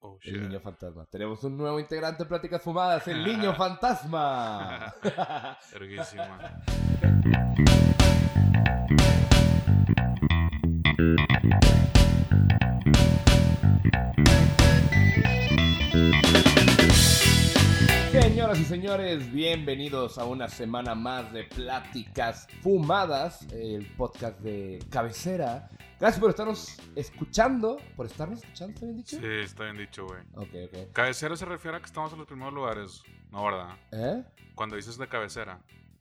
Oh, El niño fantasma. Tenemos un nuevo integrante en Pláticas Fumadas, el niño fantasma. Señoras y señores, bienvenidos a una semana más de Pláticas Fumadas, el podcast de cabecera. Gracias por estarnos escuchando, por estarnos escuchando, ¿está bien dicho? Sí, está bien dicho, güey. Ok, ok. Cabecera se refiere a que estamos en los primeros lugares. No, ¿verdad? ¿Eh? Cuando dices de cabecera.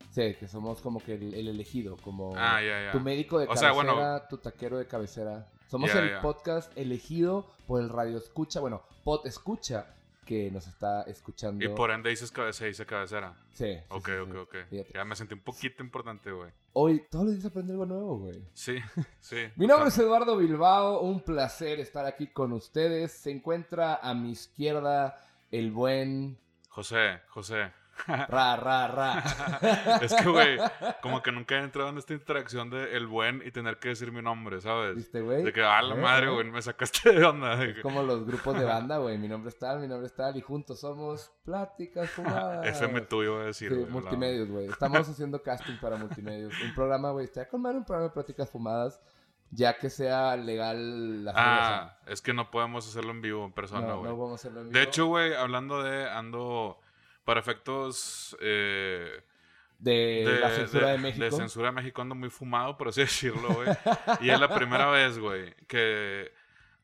Sí, que somos como que el, el elegido, como Ah, ya, ya. tu médico de O sea, cabecera, bueno. tu taquero de cabecera. Somos el podcast elegido por el radio escucha, bueno, pod escucha que nos está escuchando. Y por ende dices cabecera, dice cabecera. Sí. Ok, sí, ok, sí. ok. Fíjate. Ya me sentí un poquito importante, güey. Hoy todos los días aprende algo nuevo, güey. Sí, sí. Mi nombre es Eduardo Bilbao, un placer estar aquí con ustedes. Se encuentra a mi izquierda el buen José, José. Ra, Ra, Ra. es que, güey, como que nunca he entrado en esta interacción de el buen y tener que decir mi nombre, ¿sabes? ¿Viste, güey? De que, ah, la Eh, madre, güey, me sacaste de onda. de Es como los grupos de banda, güey. Mi nombre es tal, mi nombre es tal, y juntos somos Pláticas Fumadas. FM tuyo, voy a decir. Sí, multimedios, güey. Estamos haciendo casting para multimedios. Un programa, güey. Está con un programa de Pláticas Fumadas, ya que sea legal la Ah, es que no podemos hacerlo en vivo, en persona, no, güey. no vamos a hacerlo en De vivo. hecho, güey, hablando de, ando para efectos eh, de, la censura de, México. De censura de México ando muy fumado, por así decirlo, güey. y es la primera vez, güey, que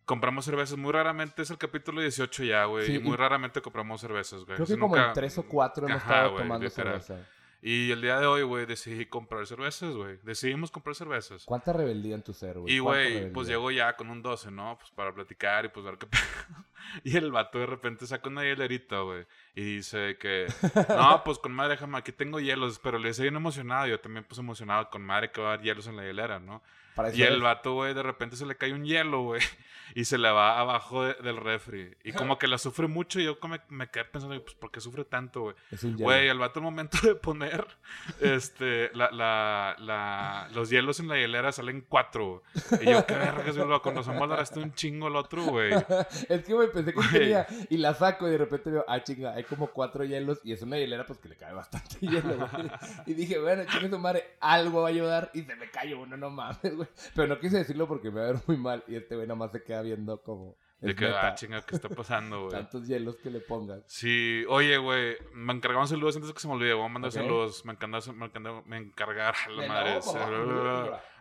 compramos cervezas. Muy raramente es el capítulo 18 ya, güey. Sí, y muy y- raramente compramos cervezas, güey. Creo que como nunca- en tres o cuatro hemos Ajá, estado tomando literal. cerveza. Y el día de hoy, güey, decidí comprar cervezas, güey. Decidimos comprar cervezas. ¿Cuánta rebeldía en tu ser, güey? Y, ¿Cuánta güey, pues llego ya con un 12, ¿no? Pues para platicar y pues ver qué. Y el vato de repente saca una hielerita, güey. Y dice que, no, pues con madre, déjame, aquí tengo hielos. Pero le dice bien emocionado. Yo también, pues emocionado con madre que va a haber hielos en la hielera, ¿no? Para eso Y el vato, güey, de repente se le cae un hielo, güey. Y se le va abajo de- del refri. Y como que la sufre mucho. Y yo como me, me quedé pensando, pues, ¿por qué sufre tanto, güey? Güey, el vato al momento de poner este, la, la, la, los hielos en la hielera salen cuatro. Y yo, qué vergas, güey, con razón valoraste un chingo el otro, güey. es que, güey, pensé que tenía y la saco y de repente veo, ah, chinga, hay como cuatro hielos y es una hielera, pues que le cae bastante hielo, güey. Y dije, bueno, chingue su madre, algo va a ayudar y se me cayó uno, no mames, güey. Pero no quise decirlo porque me va a ver muy mal y este güey nada más se queda viendo como. De que, ah, chinga, ¿qué está pasando, güey? Tantos hielos que le pongas. Sí, oye, güey, me encargaron saludos antes de que se me olvide. Voy a mandar saludos. Me encargaron, me encargaron, me encargar, a la madre.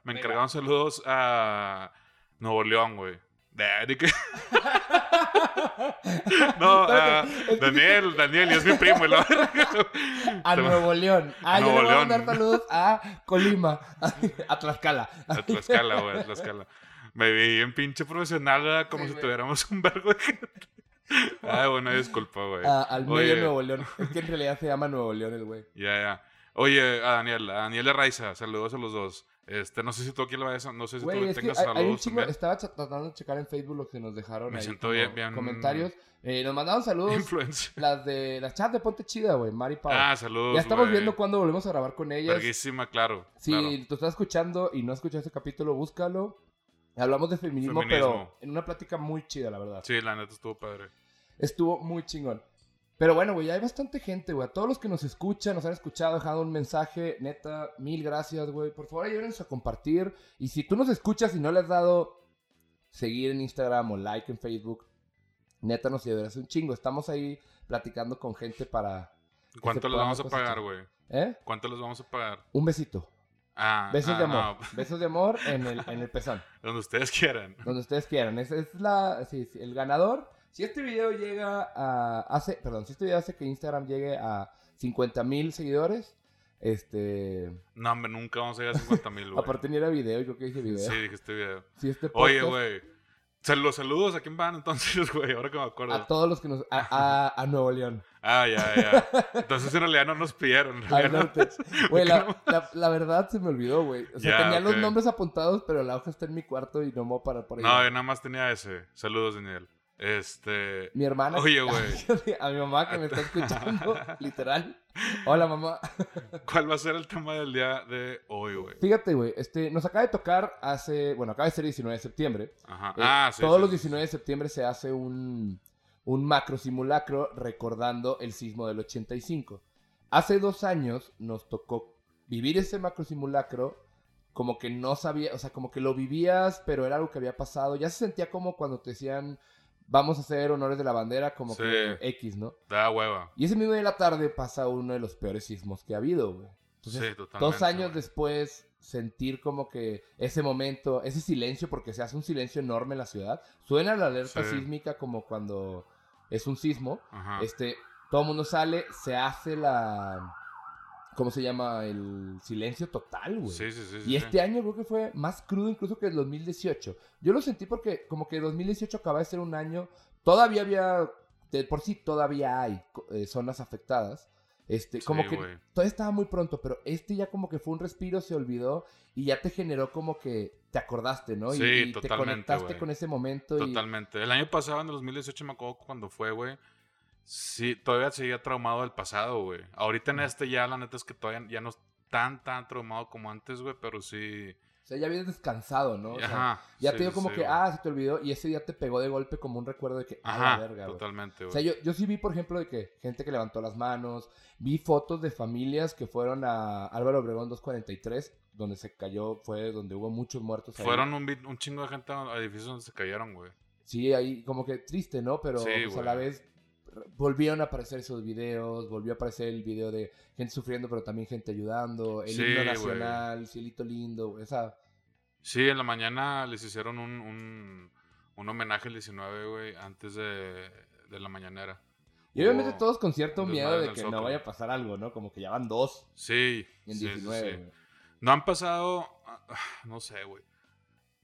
Me encargaron saludos a Nuevo León, güey. De, de no, a que- Daniel, Daniel, y es mi primo. verga. A Nuevo León. Ah, Nuevo yo le voy a León. mandar saludos a Colima, a Tlaxcala. A Tlaxcala, güey, a Tlaxcala. Me vi bien pinche profesional, ¿verdad? Como Sí, si tuviéramos un vergo de gente. Ay, bueno, disculpa, güey. a- al medio Oye. Nuevo León. Es que en realidad se llama Nuevo León el güey. Ya, ya. Oye, a Daniel, a Daniel de Raiza, saludos a los dos. Este, no sé si tú aquí lo vayas a- no sé si tú tengas saludos también. Estaba tratando de checar en Facebook lo que nos dejaron. Me ahí siento como bien- bien- Comentarios. Eh, nos mandaron saludos. Las de las chat de Ponte Chida, güey. Mari Pau. Ah, saludos. ya estamos viendo cuándo volvemos a grabar con ellas. Verguísima, claro. Si claro. tú estás escuchando y no escuchaste ese capítulo, búscalo. Hablamos de feminismo, Feminismo. pero en una plática muy chida, la verdad. Sí, la neta estuvo padre. Estuvo muy chingón. Pero bueno, güey, hay bastante gente, güey. A todos los que nos escuchan, nos han escuchado, dejado un mensaje, neta, mil gracias, güey. Por favor, ayúdenos a compartir. Y si tú nos escuchas y no le has dado seguir en Instagram o like en Facebook, neta, nos ayudarás un chingo. Estamos ahí platicando con gente para... ¿Cuánto les vamos a pagar, güey? ¿Eh? ¿Cuánto les vamos a pagar? Un besito. Ah, Besos ah, de amor. no, Besos de amor en el, en el pezón. donde ustedes quieran. Donde ustedes quieran. Es, es la, sí, sí, el ganador. Si este video llega a. Hace, perdón, si este video hace que Instagram llegue a 50 mil seguidores, este. No, hombre, nunca vamos a llegar a 50 mil, güey. Aparte ni era video, yo que dije video. Sí, dije este video. Si este Oye, güey. Los saludos, ¿a quién van entonces, güey? Ahora que me acuerdo. A todos los que nos. A, a, a Nuevo León. Ah, ya, ya. Entonces en realidad no nos pidieron. Güey, la, la, la verdad se me olvidó, güey. O sea, tenía los nombres apuntados, pero la hoja está en mi cuarto y no me voy a parar por ahí. No, yo nada más tenía ese. Saludos, Daniel. Este. Mi hermana. Oye, güey. a mi mamá que me está escuchando, literal. Hola, mamá. ¿Cuál va a ser el tema del día de hoy, güey? Fíjate, güey, este, nos acaba de tocar hace, bueno, acaba de ser 19 de septiembre. Ajá. Eh, ah, sí. Todos sí, los sí. 19 de septiembre se hace un, un macro simulacro recordando el sismo del 85. Hace dos años nos tocó vivir ese macro simulacro como que no sabía, o sea, como que lo vivías, pero era algo que había pasado. Ya se sentía como cuando te decían, vamos a hacer honores de la bandera, como Sí. que X, ¿no? Da hueva. Y ese mismo día de la tarde pasa uno de los peores sismos que ha habido, güey. Entonces, sí, totalmente. dos años güey. después, sentir como que ese momento, ese silencio, porque se hace un silencio enorme en la ciudad. Suena la alerta Sí. sísmica como cuando es un sismo. Ajá. Este, todo el mundo sale, se hace la. ¿Cómo se llama? El silencio total, güey. Sí, sí, sí. Y sí. este año creo que fue más crudo incluso que el 2018. Yo lo sentí porque como que 2018 acaba de ser un año, todavía había, de por sí todavía hay eh, zonas afectadas. Este, como que todavía estaba muy pronto, pero este ya como que fue un respiro, se olvidó y ya te generó como que te acordaste, ¿no? Y- Sí, y, te totalmente, conectaste güey. con ese momento. y- Totalmente. El año pasado, en el 2018, me acuerdo cuando fue, güey. Sí, todavía seguía traumado del pasado, güey. Ahorita en este ya, la neta es que todavía ya no es tan, tan traumado como antes, güey, pero sí. O sea, ya habías descansado, ¿no? O sea, Ajá. ya sí, te dio como sí, que, güey. ah, se te olvidó y ese día te pegó de golpe como un recuerdo de que, ah, Ajá, verga, güey. totalmente, O güey. sea, yo, yo sí vi, por ejemplo, de que gente que levantó las manos, vi fotos de familias que fueron a Álvaro Obregón 243, donde se cayó, fue donde hubo muchos muertos ahí. Fueron un, bit- un chingo de gente a edificios donde se cayeron, güey. Sí, ahí como que triste, ¿no? Pero Sí, pues, a la vez volvieron a aparecer esos videos, volvió a aparecer el video de gente sufriendo, pero también gente ayudando, el Sí, himno nacional, cielito lindo, esa... Sí, en la mañana les hicieron un, un, un homenaje el 19, güey, antes de, de la mañanera. Y obviamente Hubo todos con cierto miedo de que no vaya a pasar algo, ¿no? Como que ya van dos Sí. en sí, sí, 19. sí. güey. No han pasado, ah, no sé, güey.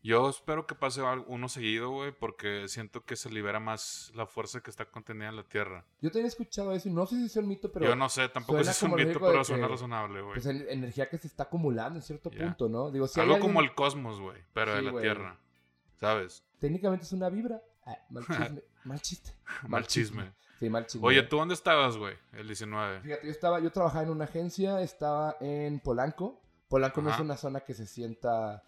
Yo espero que pase uno seguido, güey, porque siento que se libera más la fuerza que está contenida en la Tierra. Yo también he escuchado eso y no sé si es un mito, pero... Yo no sé, tampoco si es un mito, de pero suena que, razonable, güey. Pues en- energía que se está acumulando en cierto punto, ¿no? Digo, si Algo alguien- como el cosmos, güey, pero de Sí, la güey. Tierra. ¿Sabes? Técnicamente es una vibra. Ah, mal chisme. mal chiste. Mal chisme. Sí, mal chisme. Oye, ¿tú dónde estabas, güey? El 19. Fíjate, yo estaba, yo trabajaba en una agencia, estaba en Polanco. Polanco no es una zona que se sienta.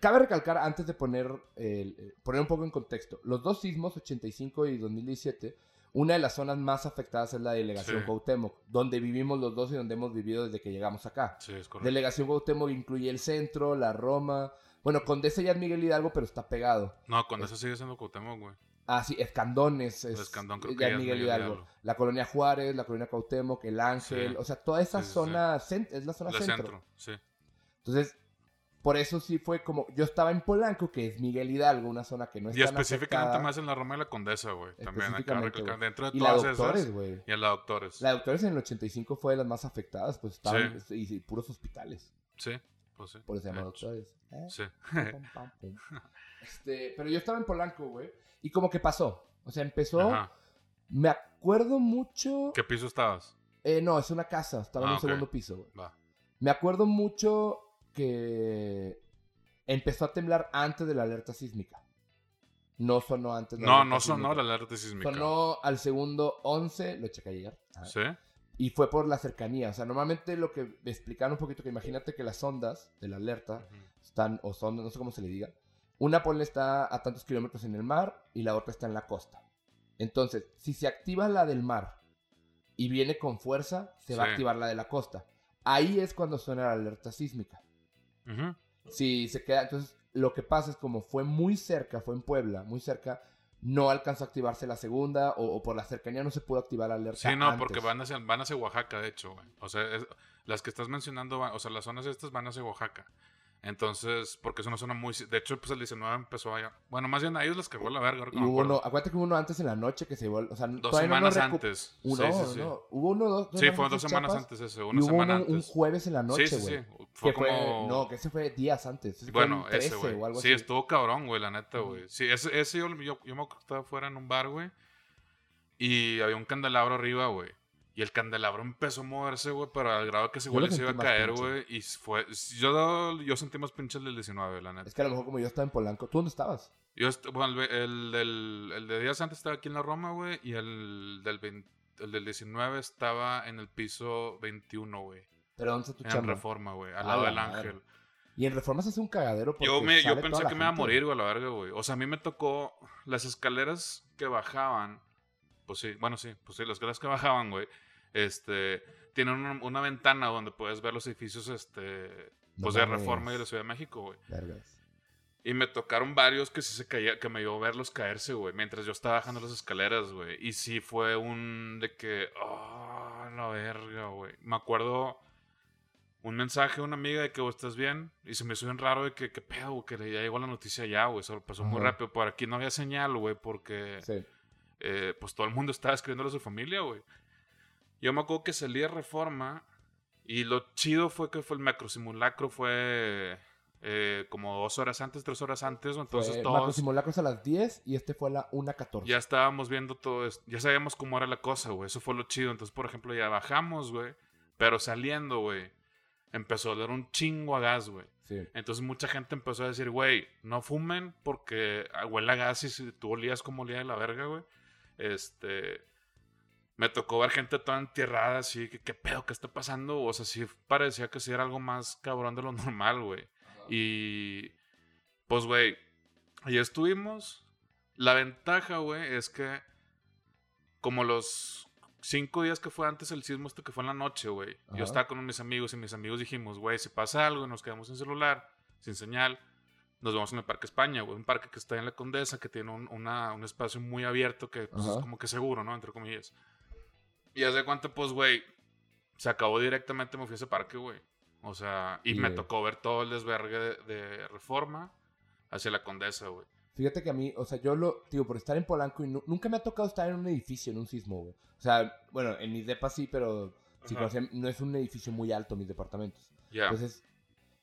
Cabe recalcar antes de poner, eh, poner un poco en contexto. Los dos sismos, 85 y 2017, una de las zonas más afectadas es la delegación Sí. Cuauhtémoc, donde vivimos los dos y donde hemos vivido desde que llegamos acá. Sí, es correcto. Delegación Cuauhtémoc incluye el centro, la Roma. Bueno, Condesa ya es Miguel Hidalgo, pero está pegado. No, con eso sigue siendo Cuauhtémoc, güey. Ah, sí, Escandones. Es, Escandón creo que es ya es Miguel Miguel Hidalgo. Hidalgo. La colonia Juárez, la colonia Cuauhtémoc, el Ángel. Sí. O sea, toda esa Sí, zona es la zona La centro. centro, sí. Entonces, por eso sí fue como. Yo estaba en Polanco, que es Miguel Hidalgo, una zona que no es Y específicamente afectada. más en la Roma y la Condesa, güey. También acá dentro de Y la todas Doctores, esas. güey. Y en la Doctores. La Doctores en el 85 fue de las más afectadas, pues estaban. Sí. Y, y puros hospitales. Sí, pues sí. Por eso se llama de. Doctores. ¿eh? Sí. Este, pero yo estaba en Polanco, güey. Y como que pasó. O sea, empezó. Ajá. Me acuerdo mucho. ¿Qué piso estabas? Eh, no, es una casa. Estaba en Ah, un ok. segundo piso, güey. Me acuerdo mucho que empezó a temblar antes de la alerta sísmica. No sonó antes. la No, no sonó sísmica. la alerta sísmica. Sonó al segundo 11, lo chequé ayer. ¿Sí? Y fue por la cercanía. O sea, normalmente lo que me explicaron un poquito, que imagínate que las ondas de la alerta están, o son, no sé cómo se le diga. Una ponle está a tantos kilómetros en el mar y la otra está en la costa. Entonces, si se activa la del mar y viene con fuerza, se va a activar la de la costa. Ahí es cuando suena la alerta sísmica. Si se queda, entonces lo que pasa es como fue muy cerca, fue en Puebla, muy cerca, no alcanzó a activarse la segunda o, o por la cercanía no se pudo activar la alerta. Sí, no, antes. porque van hacia, van hacia Oaxaca, de hecho, güey. O sea, es- las que estás mencionando, van- o sea, las zonas estas van hacia Oaxaca. Entonces, porque es una zona muy... De hecho, pues el 19 empezó allá. Bueno, más bien a ellos les cagó la verga. Y hubo uno, acuérdate que hubo uno antes en la noche que se volvió, o sea, Dos no semanas antes. Uno, sí, sí, sí. no, hubo uno, dos, dos Sí, fue dos semanas Chiapas, antes ese, Y una hubo semana uno un antes. jueves en la noche, sí, güey. sí, sí. Fue que fue, como... no, que ese fue días antes. ese Bueno, el 13 ese, güey. o algo Sí, así. estuvo cabrón, güey, la neta, güey. Sí, ese, ese yo, yo, yo me acuerdo que estaba fuera en un bar, güey. Y había un candelabro arriba, güey. Y el candelabro empezó a moverse, güey, pero al grado que se lo se iba a caer, güey. Y fue... Yo, yo sentí más pinches del 19, la neta. Es que a lo mejor como yo estaba en Polanco. ¿Tú dónde estabas? Yo, bueno, el, el, el de días antes estaba aquí en la Roma, güey, y el del, 20 el del 19 estaba en el piso 21, güey. Pero ¿dónde está tu En chamba? Reforma, güey, al lado la del madre. Ángel. Y en Reforma se hace un cagadero porque Yo, me, yo sale pensé que me iba a morir, güey, a la verga, güey. O sea, a mí me tocó las escaleras que bajaban. Pues sí, bueno, sí, pues sí, las escaleras que bajaban, güey. Este, tienen una, una ventana donde puedes ver los edificios, este, No pues de. Reforma y de la Ciudad de México, güey. Vergas. Y me tocaron varios que sí se caía, que me dio verlos caerse, güey, mientras yo estaba bajando las escaleras, güey. Y sí fue un de que, oh, la verga, güey. Me acuerdo un mensaje de una amiga de que, "Oh, ¿estás bien? Y se me hizo bien raro de que, ¿qué pedo, güey? Que ya llegó la noticia ya, güey. Eso pasó muy rápido. Por aquí no había señal, güey, porque, Sí. eh, pues todo el mundo estaba escribiéndole a su familia, güey. Yo me acuerdo que salí de reforma y lo chido fue que fue el macro simulacro, fue eh, como dos horas antes, tres horas antes, entonces Fue todos Macro Simulacros a las 10 y este fue a la 1.14. ya estábamos viendo todo esto, ya sabíamos cómo era la cosa, güey, eso fue lo chido, entonces por ejemplo ya bajamos, güey, pero saliendo, güey, empezó a dar un chingo a gas, güey. Sí. Entonces mucha gente empezó a decir, güey, no fumen porque ah, huele a gas y si tú olías como olía de la verga, güey. Este. Me tocó ver gente toda entierrada, así, que qué pedo, qué está pasando. O sea, sí parecía que sí era algo más cabrón de lo normal, güey. Y. Pues, güey, ahí estuvimos. La ventaja, güey, es que. Como los cinco días que fue antes el sismo, este que fue en la noche, güey. Yo estaba con mis amigos y mis amigos dijimos, güey, si pasa algo y nos quedamos sin celular, sin señal, nos vamos en el Parque España, güey. Un parque que está en la Condesa, que tiene un, una- un espacio muy abierto que pues, es como que seguro, ¿no? Entre comillas. Y hace cuánto, pues, güey, se acabó directamente, me fui a ese parque, güey. O sea, y Y, me eh, tocó ver todo el desvergue de, de reforma hacia la Condesa, güey. Fíjate que a mí, o sea, yo lo, digo, por estar en Polanco y nu- nunca me ha tocado estar en un edificio, en un sismo, güey. O sea, bueno, en mis depas sí, pero sí, conocen- no es un edificio muy alto mis departamentos. Ya. Entonces,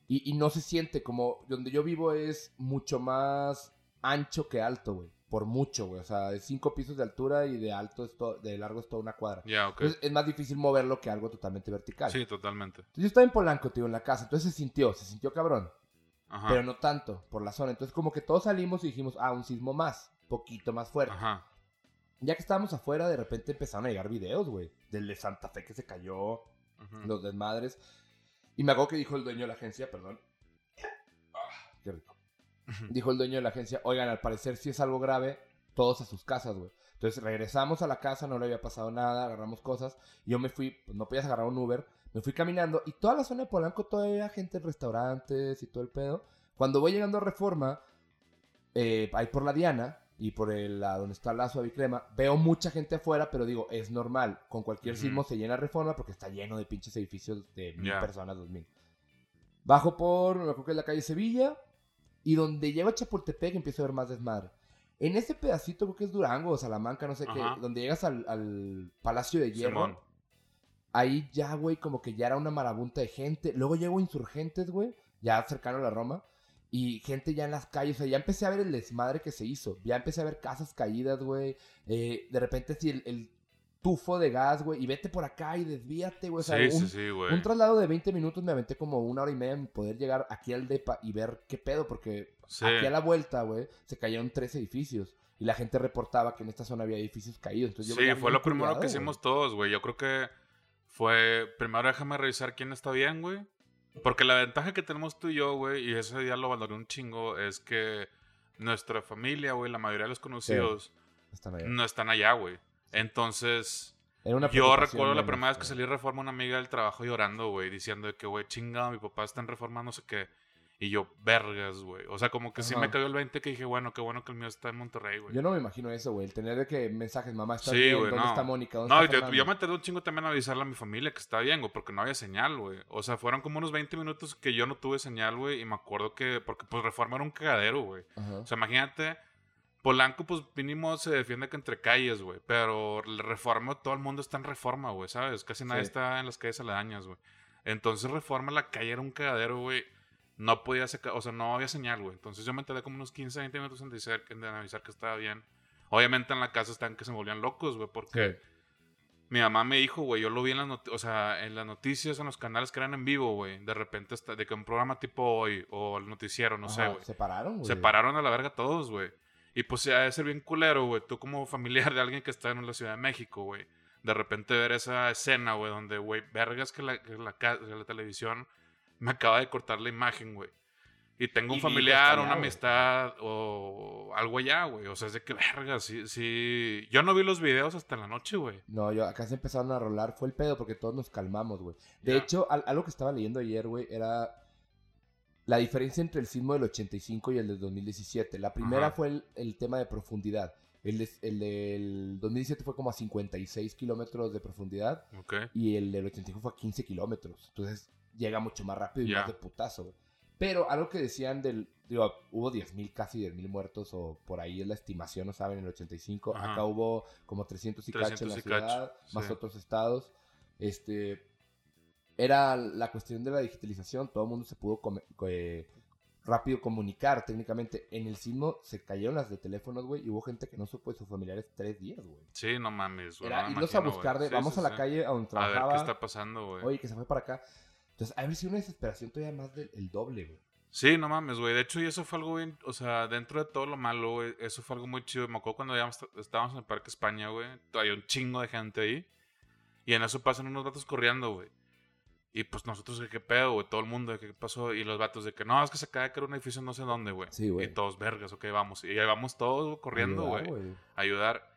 y, y no se siente como, donde yo vivo es mucho más ancho que alto, güey. Por mucho, güey. O sea, es cinco pisos de altura y de alto es to- de largo es toda una cuadra. Ya, ok. Entonces es más difícil moverlo que algo totalmente vertical. Sí, totalmente. Entonces yo estaba en Polanco, tío, en la casa. Entonces se sintió, se sintió cabrón. Ajá. Pero no tanto, por la zona. Entonces como que todos salimos y dijimos, ah, un sismo más. Poquito más fuerte. Ajá. Ya que estábamos afuera, de repente empezaron a llegar videos, güey. Del de Santa Fe que se cayó, Ujú. los desmadres. Y me acuerdo que dijo el dueño de la agencia, perdón. Ah, qué rico. Dijo el dueño de la agencia, oigan, al parecer si es algo grave, todos a sus casas, güey. Entonces regresamos a la casa, no le había pasado nada, agarramos cosas. Y yo me fui, pues no podías agarrar un Uber. Me fui caminando y toda la zona de Polanco todavía gente en restaurantes y todo el pedo. Cuando voy llegando a Reforma, eh, ahí por la Diana y por el, la, donde está la Suavicrema, veo mucha gente afuera, pero digo, es normal. Con cualquier sismo se llena Reforma porque está lleno de pinches edificios de mil Ya. personas, dos mil. Bajo por, me acuerdo que es la calle Sevilla, y donde llego a Chapultepec empiezo a ver más desmadre. En ese pedacito, creo que es Durango o Salamanca, no sé Ajá. qué, donde llegas al, al Palacio de Hierro, Simón. ahí ya, güey, como que ya era una marabunta de gente. Luego llego Insurgentes, güey, ya cercano a la Roma, y gente ya en las calles. O sea, ya empecé a ver el desmadre que se hizo. Ya empecé a ver casas caídas, güey. Eh, de repente, sí, el, el tufo de gas, güey, y vete por acá y desvíate, güey. O sea, sí, un, sí, sí, güey. un traslado de 20 minutos me aventé como una hora y media en poder llegar aquí al DEPA y ver qué pedo, porque Sí. aquí a la vuelta, güey, se cayeron tres edificios. Y la gente reportaba que en esta zona había edificios caídos. Entonces yo Sí, fue lo primero que güey. hicimos todos, güey. Yo creo que fue. Primero déjame revisar quién está bien, güey. Porque la ventaja que tenemos tú y yo, güey, y ese día lo valoré un chingo, es que nuestra familia, güey, la mayoría de los conocidos, Están no están allá, güey. Entonces, yo recuerdo la primera vez que güey. salí de reforma, una amiga del trabajo llorando, güey, diciendo de que, güey, chingado, mi papá está en reforma, no sé qué. Y yo, vergas, güey. O sea, como que sí me cayó el 20 que dije, bueno, qué bueno que el mío está en Monterrey, güey. Yo no me imagino eso, güey. El tener de que mensajes, mamá, ¿estás Sí, bien? güey, ¿Dónde no. está Mónica? ¿Dónde No, y está te- Fernando? yo me tardé un chingo también a avisarle a mi familia que estaba bien, güey, porque no había señal, güey. O sea, fueron como unos 20 minutos que yo no tuve señal, güey, y me acuerdo que, porque pues Reforma era un cagadero, güey. O sea, imagínate, Polanco, pues mínimo se defiende que entre calles, güey, pero Reforma, todo el mundo está en Reforma, güey, ¿sabes? Casi nadie Sí. está en las calles aledañas, güey. Entonces Reforma, la calle era un cagadero, güey. No podía sacar, o sea, no había señal, güey. Entonces yo me tardé como unos 15, 20 minutos en, decir, en avisar que estaba bien. Obviamente en la casa están que se me volvían locos, güey, porque... Sí. Mi mamá me dijo, güey, yo lo vi en las, noti- o sea, en las noticias, en los canales que eran en vivo, güey. De repente, está, de que un programa tipo hoy, o el noticiero, no sé, güey. Se pararon, güey. Se pararon a la verga todos, güey. Y pues ha de ser bien culero, güey. Tú como familiar de alguien que está en la Ciudad de México, güey. De repente ver esa escena, güey, donde, güey, vergas que la, que la, que la televisión me acaba de cortar la imagen, güey. Y tengo un familiar, allá, una amistad o algo allá, güey. O sea, es de que vergas, sí, sí. Yo no vi los videos hasta la noche, güey. No, yo acá se empezaron a rolar. Fue el pedo porque todos nos calmamos, güey. De hecho, al- algo que estaba leyendo ayer, güey, era la diferencia entre el sismo del 85 y el del 2017. La primera Ajá. fue el, el tema de profundidad. El, de- el del 2017 fue como a 56 kilómetros de profundidad Ok. y el del 85 fue a 15 kilómetros. Entonces llega mucho más rápido y Ya. más de putazo, güey. Pero algo que decían del. Digo, hubo 10.000, casi 10.000 muertos, o por ahí es la estimación, no saben, en el 85. Ajá. Acá hubo como 300 y cacho en 300 la ciudad, más sí. otros estados. Este. Era la cuestión de la digitalización, todo el mundo se pudo come- eh, rápido comunicar técnicamente. En el sismo se cayeron las de teléfonos, güey, y hubo gente que no supo de sus familiares tres días, güey. Sí, no mames, güey. Era no irlos a imagino, buscar güey. de, Sí, vamos sí, a la sí. calle a donde A ver trabajaba. qué está pasando, güey. Oye, que se fue para acá. Entonces, haber sido una desesperación todavía más del el doble, güey. Sí, no mames, güey. De hecho, y eso fue algo bien, o sea, dentro de todo lo malo, güey, eso fue algo muy chido. Me acuerdo cuando ya estábamos en el Parque España, güey, hay un chingo de gente ahí. Y en eso pasan unos vatos corriendo, güey. Y pues nosotros, de qué pedo, güey, todo el mundo, qué pasó. Y los vatos de que no, es que se acaba de caer un edificio no sé dónde, güey. Sí, güey. Y todos, vergas, ok, vamos. Y ahí vamos todos corriendo, Ayudar, güey. a ayudar.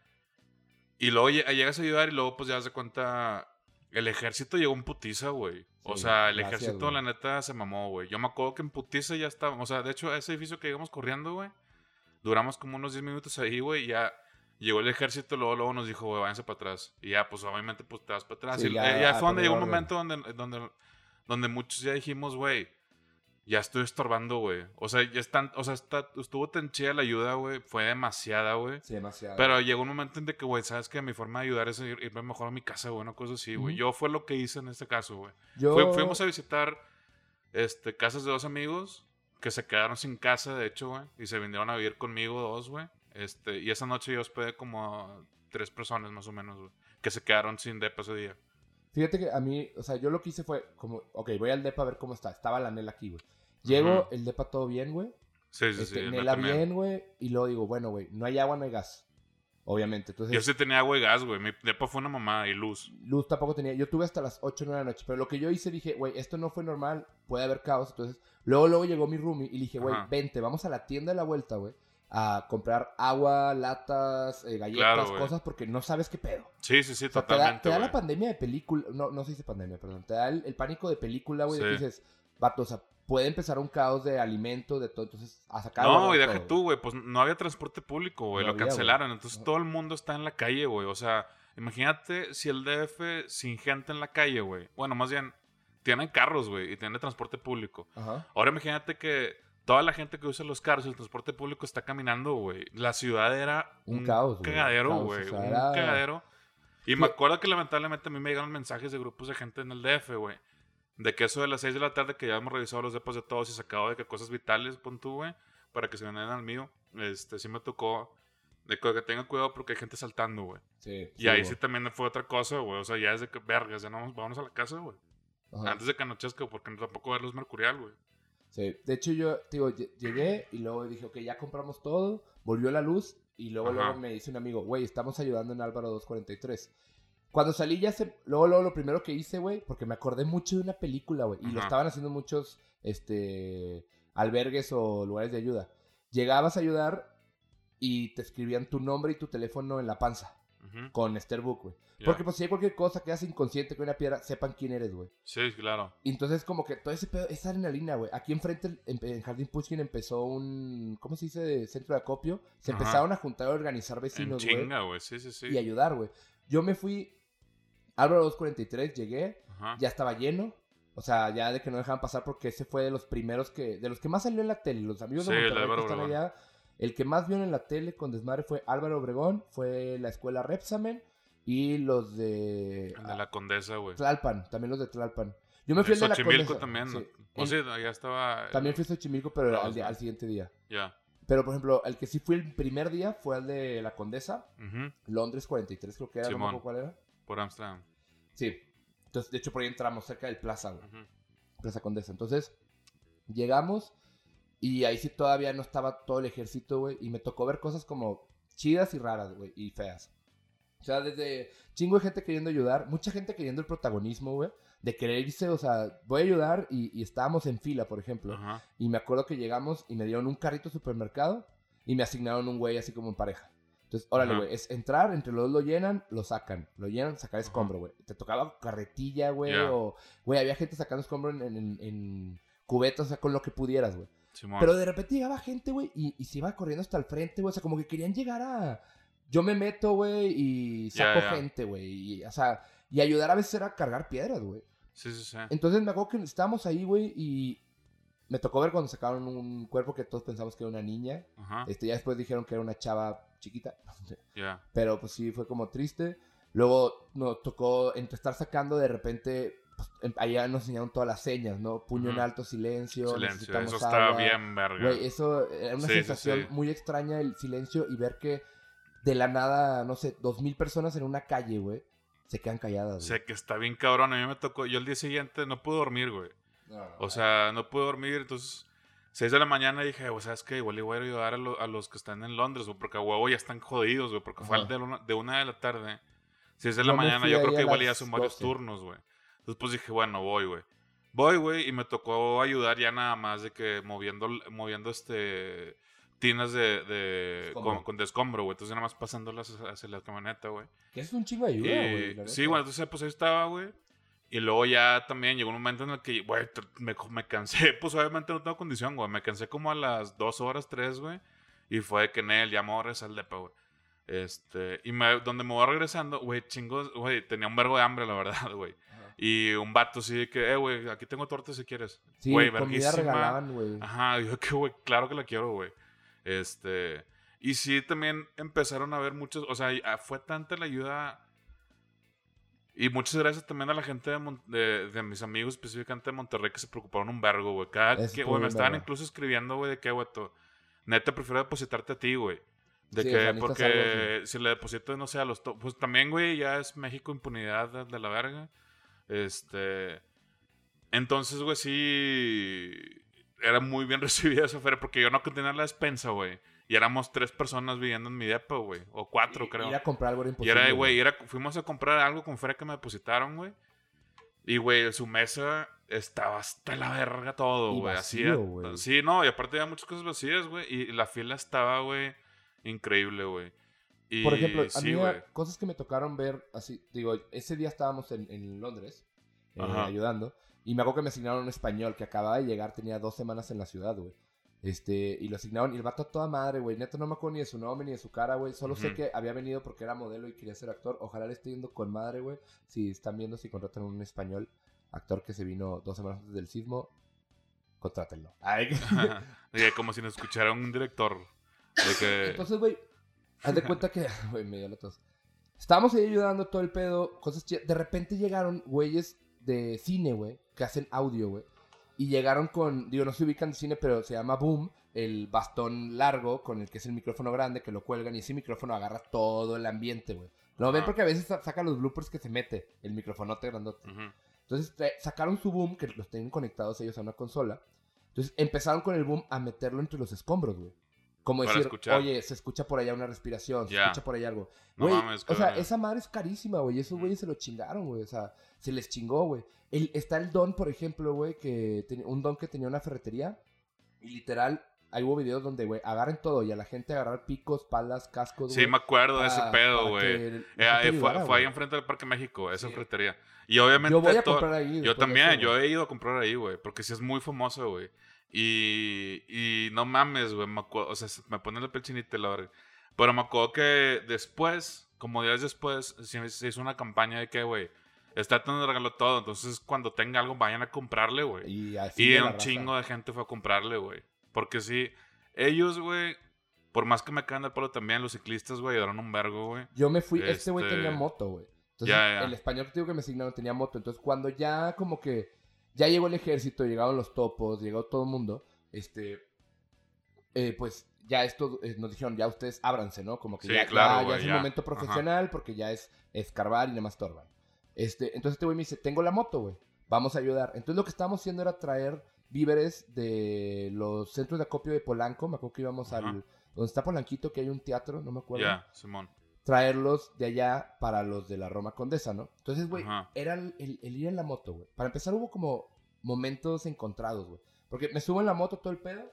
Y luego lle- llegas a ayudar y luego pues ya das de cuenta, el ejército llegó en putiza, güey. o Sí, sea, el gracias, ejército la neta se mamó, güey. Yo me acuerdo que en putiza ya estaba, o sea, de hecho ese edificio que llegamos corriendo, güey, duramos como unos 10 minutos ahí, güey, y ya llegó el ejército, luego, luego nos dijo, güey, váyanse para atrás. Y ya, pues obviamente, pues te vas para atrás. Sí, y ya, eh, ya fue donde llegó un momento donde, donde, donde muchos ya dijimos, güey, ya estoy estorbando, güey. O sea, ya están, o sea, está, estuvo tan chida la ayuda, güey, fue demasiada, güey. Sí, demasiado. Pero llegó un momento en de que, güey, sabes que mi forma de ayudar es ir- irme mejor a mi casa, güey, una cosa así, güey. Yo fue lo que hice en este caso, güey. Yo... Fui- fuimos a visitar este, casas de dos amigos que se quedaron sin casa, de hecho, güey. Y se vinieron a vivir conmigo dos, güey. Este, y esa noche yo hospedé como a tres personas más o menos, güey. Que se quedaron sin depa ese día. Fíjate que a mí, o sea, yo lo que hice fue como, ok, voy al depa a ver cómo está. Estaba la Nela aquí, güey. Llego, el depa todo bien, güey. Sí, sí, Este, sí. Nela bien, güey. Y luego digo, bueno, güey, no hay agua, no hay gas. Obviamente. Entonces, Yo sí tenía agua y gas, güey. Mi depa fue una mamada y luz. luz tampoco tenía. Yo tuve hasta las 8 o 9 de la noche. Pero lo que yo hice, dije, güey, esto no fue normal. Puede haber caos. Entonces, luego, luego llegó mi roomie y le dije, güey, vente, vamos a la tienda de la vuelta, güey. A comprar agua, latas, eh, galletas, Claro, cosas, porque no sabes qué pedo. Sí, sí, sí, O sea, te da, totalmente, te da la pandemia de película. No, no se dice pandemia, perdón. Te da el, el pánico de película, güey. De que dices, vato, o sea, puede empezar un caos de alimento, de todo. Entonces, a sacar. No, y deja tú, güey, pues no había transporte público, güey, No lo había, cancelaron, entonces No. todo el mundo está en la calle, güey, o sea, imagínate si el DF sin gente en la calle, güey, bueno, más bien, tienen carros, güey, y tiene transporte público. Ajá. Ahora imagínate que toda la gente que usa los carros el transporte público está caminando, güey, la ciudad era Un un, caos, cagadero, güey, o sea, un era- cagadero. Y Sí. me acuerdo que lamentablemente a mí me llegaron mensajes de grupos de gente en el DF, güey. De que eso de las 6 de la tarde que ya hemos revisado los depas de todos y sacado de que cosas vitales, pon tú, güey, para que se vinieran al mío. Este, sí me tocó de que, tengan cuidado porque hay gente saltando, güey. Sí. Y ahí güey. sí también fue otra cosa, güey. O sea, ya es de que, vergas, ya no vamos, vámonos a la casa, güey. Antes de que anochezca, porque tampoco ver luz mercurial, güey. Sí, de hecho yo, digo, lle- llegué y luego dije, ok, ya compramos todo, volvió la luz y luego, Ajá. luego me dice un amigo, güey, estamos ayudando en Álvaro 243. Cuando salí ya se, luego, luego lo primero que hice, güey, porque me acordé mucho de una película, güey, y lo estaban haciendo muchos, este, albergues o lugares de ayuda. Llegabas a ayudar y te escribían tu nombre y tu teléfono en la panza Con Book, güey. Porque pues si hay cualquier cosa, quedas inconsciente con una piedra, sepan quién eres, güey. Sí, claro. Entonces como que todo ese pedo, esa adrenalina, güey. Aquí enfrente, en, en Jardín Pushkin empezó un, ¿cómo se dice? De centro de acopio. Se Ajá. empezaron a juntar a organizar vecinos, güey. chinga, güey. Sí, sí, sí. Y ayudar, güey. Yo me fui, Álvaro 243, llegué, Ajá. ya estaba lleno. O sea, ya de que no dejaban pasar porque ese fue de los primeros que, de los que más salió en la tele. Los amigos Sí, de Monterrey que están allá. El que más vio en la tele con desmadre fue Álvaro Obregón, fue la escuela Repsamen y los de... El de la condesa, güey. Tlalpan, también los de Tlalpan. Yo me fui al de la Condesa. también. sí. O sí, ya estaba. También fui a Xochimilco, pero No, al, al siguiente día. Ya. Pero, por ejemplo, el que sí fue el primer día fue el de la Condesa, Ujú, Londres 43, creo que era, no me Simón. cuál era. Por Amsterdam. Sí. Entonces, de hecho, por ahí entramos cerca del Plaza, güey. Ujú. Plaza Condesa. Entonces, llegamos Y ahí sí todavía no estaba todo el ejército, güey. Y me tocó ver cosas como chidas y raras, güey, y feas. O sea, desde chingo de gente queriendo ayudar, mucha gente queriendo el protagonismo, güey. De querer irse, o sea, voy a ayudar y, y estábamos en fila, por ejemplo. Ajá. Y me acuerdo que llegamos y me dieron un carrito de supermercado y me asignaron un güey así como en pareja. Entonces, órale, güey, es entrar, entre los dos lo llenan, lo sacan. Lo llenan, sacar escombro, güey. Te tocaba carretilla, güey, o... Güey, había gente sacando escombro en, en, en cubetas, o sea, con lo que pudieras, güey. Simón. Pero de repente llegaba gente, güey, y, y se iba corriendo hasta el frente, güey. O sea, como que querían llegar a. Yo me meto, güey, y saco gente, güey. O sea, y ayudar a veces era cargar piedras, güey. Sí, sí, sí. Entonces me acuerdo que estábamos ahí, güey, y me tocó ver cuando sacaron un cuerpo que todos pensamos que era una niña. Ajá. Este, ya después dijeron que era una chava chiquita. Ya. Pero pues sí, fue como triste. Luego nos tocó, entre estar sacando, de repente, allá nos enseñaron todas las señas, ¿no? Puño en alto, silencio, Silencio. Eso está agua. bien, verga. Güey, eso era una Sí, sensación sí. muy extraña el silencio y ver que de la nada, no sé, dos mil personas en una calle, güey, se quedan calladas. Sé que está bien cabrón. A mí me tocó. Yo el día siguiente no pude dormir, güey. No, no, O sea, no pude dormir. Entonces, 6 de la mañana dije, o sea, es que igual le voy a ayudar a, lo- a los que están en Londres, güey, porque a huevo ya están jodidos, güey, porque fue de una, de una de la tarde. 6 de la mañana, yo creo que igual ya son varios 12. turnos, güey. Entonces, pues dije, bueno, voy, güey. Voy, güey, y me tocó ayudar ya nada más de que moviendo, moviendo este tinas de, con, con de escombro, güey. Entonces nada más pasándolas hacia- la camioneta, güey. Que es un chingo de ayuda, güey. sí, bueno, entonces pues ahí estaba, güey. Y luego ya también llegó un momento en el que, güey, me, me cansé. Pues obviamente no tengo condición, güey. Me cansé como a las dos horas, tres, güey. Y fue de que en él ya me voy a regresar al depa, güey. Este, y me, donde me voy regresando, güey, chingos, güey, tenía un vergo de hambre, la verdad, güey. Y un vato así de que, eh, güey, aquí tengo torta si quieres. Sí, Güey, comida regalaban, güey. Ajá, yo que, güey, claro que la quiero, güey. Este. Y sí, también empezaron a ver muchos. O sea, ah, fue tanta la ayuda. Y muchas gracias también a la gente de, Mon- de, de mis amigos, específicamente de Monterrey, que se preocuparon un vergo, güey. Cada Eso que, güey, me estaban incluso escribiendo, güey, de que, güey, neta, prefiero depositarte a ti, güey. De Sí, que, sea, necesitas porque si le deposito, no sé, a los. Pues también, güey, ya es México impunidad de la verga. Este. Entonces, güey, sí. Era muy bien recibida esa feria porque yo no tenía la despensa, güey. Y éramos tres personas viviendo en mi depa, güey. O cuatro, Y- creo. Ir a comprar algo era Y era, güey, era, fuimos a comprar algo con feria que me depositaron, güey. Y, güey, su mesa estaba hasta la verga todo, güey. Así, güey. sí, no, y aparte había muchas cosas vacías, güey. Y la fila estaba, güey, increíble, güey. Y, Por ejemplo, a sí, mí güey. cosas que me tocaron ver, así, digo, ese día estábamos en, en Londres eh, ayudando y me acuerdo que me asignaron un español que acababa de llegar, tenía dos semanas en la ciudad, güey. Este, y lo asignaron, y el vato a toda madre, güey. Neto no me acuerdo ni de su nombre ni de su cara, güey. Solo sé Ujú. que había venido porque era modelo y quería ser actor. Ojalá le esté yendo con madre, güey. Si están viendo, si contratan un español, actor que se vino dos semanas antes del sismo, contrátenlo. Ay, Oye, como si nos escuchara un director. De que. Entonces, güey, haz de cuenta que, güey, me dio la tos. Estábamos ahí ayudando todo el pedo, cosas chidas. De repente llegaron güeyes de cine, güey, que hacen audio, güey. Y llegaron con, digo, no se ubican de cine, pero se llama Boom, el bastón largo con el que es el micrófono grande, que lo cuelgan y ese micrófono agarra todo el ambiente, güey. Lo ven porque a veces sa- saca los bloopers que se mete, el microfonote grandote. Entonces sacaron su boom, que los tienen conectados ellos a una consola. Entonces empezaron con el boom a meterlo entre los escombros, güey. Como Para decir, escuchar. oye, se escucha por allá una respiración, se Ya. escucha por allá algo. No Güey, mames, o sea, cabrón. esa madre es carísima, güey. Esos güeyes se lo chingaron, güey. O sea, se les chingó, güey. El, está el don, por ejemplo, güey, que ten- un don que tenía una ferretería. Y literal, ahí hubo videos donde, güey, agarren todo y a la gente agarrar picos, palas, cascos, Sí, güey. me acuerdo de ese para- pedo, güey. que la Eh, gente eh, fue, ayudara, fue ahí güey. enfrente del Parque México, esa Sí. ferretería. Y obviamente. Yo voy a to- comprar ahí. Yo después de también, eso, yo he ido a comprar ahí, güey, porque sí es muy famoso, güey. Y, y no mames, güey, me acuerdo, o sea, se me pone la piel chinita, la verdad. Pero me acuerdo que después, como días después, se, hizo una campaña de que, güey, está tratando de regalar todo, entonces cuando tenga algo vayan a comprarle, güey. Y, así Y un raza. chingo de gente fue a comprarle, güey. Porque sí, ellos, güey, por más que me caen del palo también, los ciclistas, güey, ayudaron un vergo, güey. Yo me fui, este güey Este- tenía moto, güey. Entonces, el español que te digo que me asignaron tenía moto. Entonces, cuando ya como que ya llegó el ejército, llegaron los topos, llegó todo el mundo, este, eh, pues ya esto eh, nos dijeron, ya ustedes ábranse, ¿no? Como que Sí, ya, claro, ya- es ya. un momento Ajá. profesional porque ya es escarbar y nada más torban. Este, entonces este güey me dice, tengo la moto, güey. Vamos a ayudar. Entonces lo que estábamos haciendo era traer víveres de los centros de acopio de Polanco. Me acuerdo que íbamos Ajá. al. Donde está Polanquito, que hay un teatro, no me acuerdo. Ya, Simón. Traerlos de allá para los de la Roma Condesa, ¿no? Entonces, güey, era el, el- el ir en la moto, güey. Para empezar, hubo como momentos encontrados, güey. Porque me subo en la moto todo el pedo.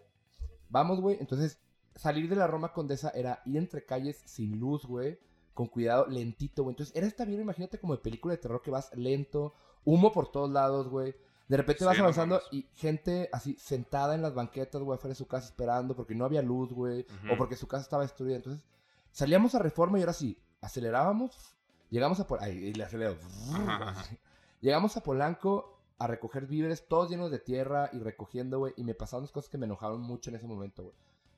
Vamos, güey. Entonces, salir de la Roma Condesa era ir entre calles sin luz, güey. Con cuidado, lentito, güey. Entonces, era esta vida, imagínate, como de película de terror que vas lento, humo por todos lados, güey. De repente Sí, vas avanzando y gente así sentada en las banquetas, güey, afuera de su casa esperando porque no había luz, güey. O porque su casa estaba destruida. Entonces, salíamos a reforma y ahora sí, acelerábamos, llegamos a... Pol- Ay, y le acelero. Llegamos a Polanco a recoger víveres, todos llenos de tierra y recogiendo, güey. Y me pasaron unas cosas que me enojaron mucho en ese momento, güey.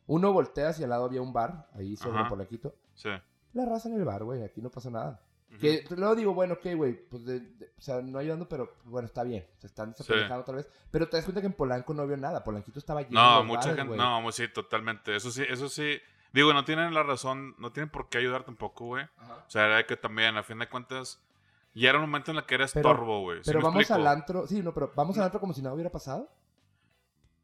Uno voltea hacia el lado, había un bar, ahí sobre Ajá. Polanquito. Sí. La raza en el bar, güey, aquí no pasa nada. Que luego digo, bueno, ok, güey, pues, de- de- o sea, no ayudando, pero bueno, está bien. Se están desaprovechando otra vez. Pero te das cuenta que en Polanco no vio nada. Polanquito estaba lleno No, de mucha bares, gente, güey. no, sí, totalmente. Eso sí, eso sí. Digo, no tienen la razón, no tienen por qué ayudar tampoco, güey. Ajá. O sea, era que también, a fin de cuentas, ya era un momento en el que era estorbo, güey. ¿Sí Pero vamos explico? al antro. Sí, no, pero vamos al antro como si nada hubiera pasado.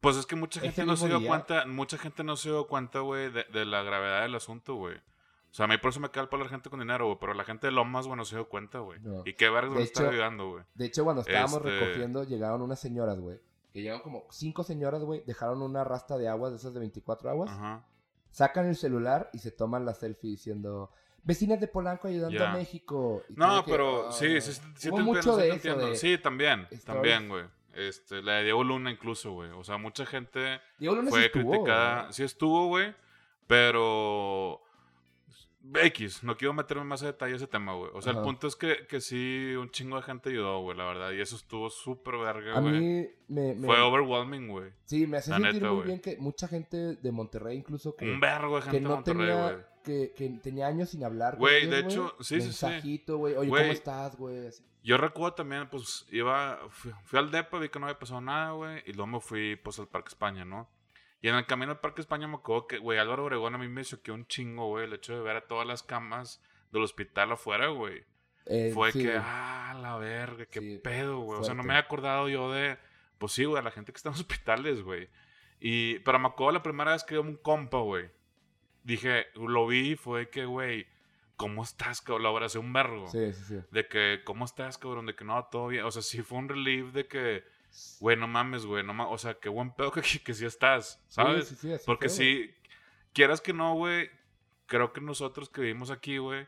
Pues es que mucha gente no se dio día. cuenta, mucha gente no se dio cuenta, güey, de, de la gravedad del asunto, güey. O sea, a mí por eso me cae el palo la gente con dinero, güey. Pero la gente de Lomas, güey, no se dio cuenta, güey. No. Y qué vergas nos está ayudando, güey. De hecho, cuando estábamos Este- recogiendo, llegaron unas señoras, güey. Que llegaron como cinco señoras, güey. Dejaron una rasta de aguas, de esas de 24 aguas. Ajá. Sacan el celular y se toman la selfie diciendo... Vecinas de Polanco ayudando a México. Y No, que, pero ah, sí, sí, sí, hubo te mucho entiendo, sí de te eso, entiendo. de- Sí, también, stories. también, güey. Este, la de Diego Luna incluso, güey. O sea, mucha gente Diego Luna sí fue estuvo, criticada. güey. Sí estuvo, güey. Pero... X, no quiero meterme más a detalle a ese tema, güey. O sea, Ajá. el punto es que, que sí, un chingo de gente ayudó, güey, la verdad. Y eso estuvo súper verga, A güey. mí me... me- Fue overwhelming, güey. Sí, me hace la sentir neta, muy bien que mucha gente de Monterrey incluso que... Un vergo de gente que de no Monterrey, tenía güey. que, que tenía años sin hablar Güey, de hecho, sí, sí, sí. Mensajito, güey oye cómo estás güey. Yo recuerdo también, pues, iba, fui, fui al DEPA, vi que no había pasado nada, güey, y luego me fui, pues, al Parque España, ¿no? Y en el camino al Parque España me acuerdo que, güey, Álvaro Obregón a mí me choqueó un chingo, güey, el hecho de ver a todas las camas del hospital afuera, güey. Eh, Fue sí, que, ah, la verga, qué Sí, pedo, güey. O sea, no me había acordado yo de, pues sí, güey, a la gente que está en hospitales, güey. Y, pero me acuerdo la primera vez que vi a un compa, güey. Dije, lo vi fue que, güey, ¿cómo estás, cabrón? Lo abracé un vergo. sí sí sí De que, ¿cómo estás, cabrón? De que no, todo bien. O sea, sí fue un relief de que, güey, no mames, güey. No ma- o sea, qué buen pedo que, que sí estás, ¿sabes? Sí, sí, sí, así Porque fue, sí, quieras que no, güey, creo que nosotros que vivimos aquí, güey,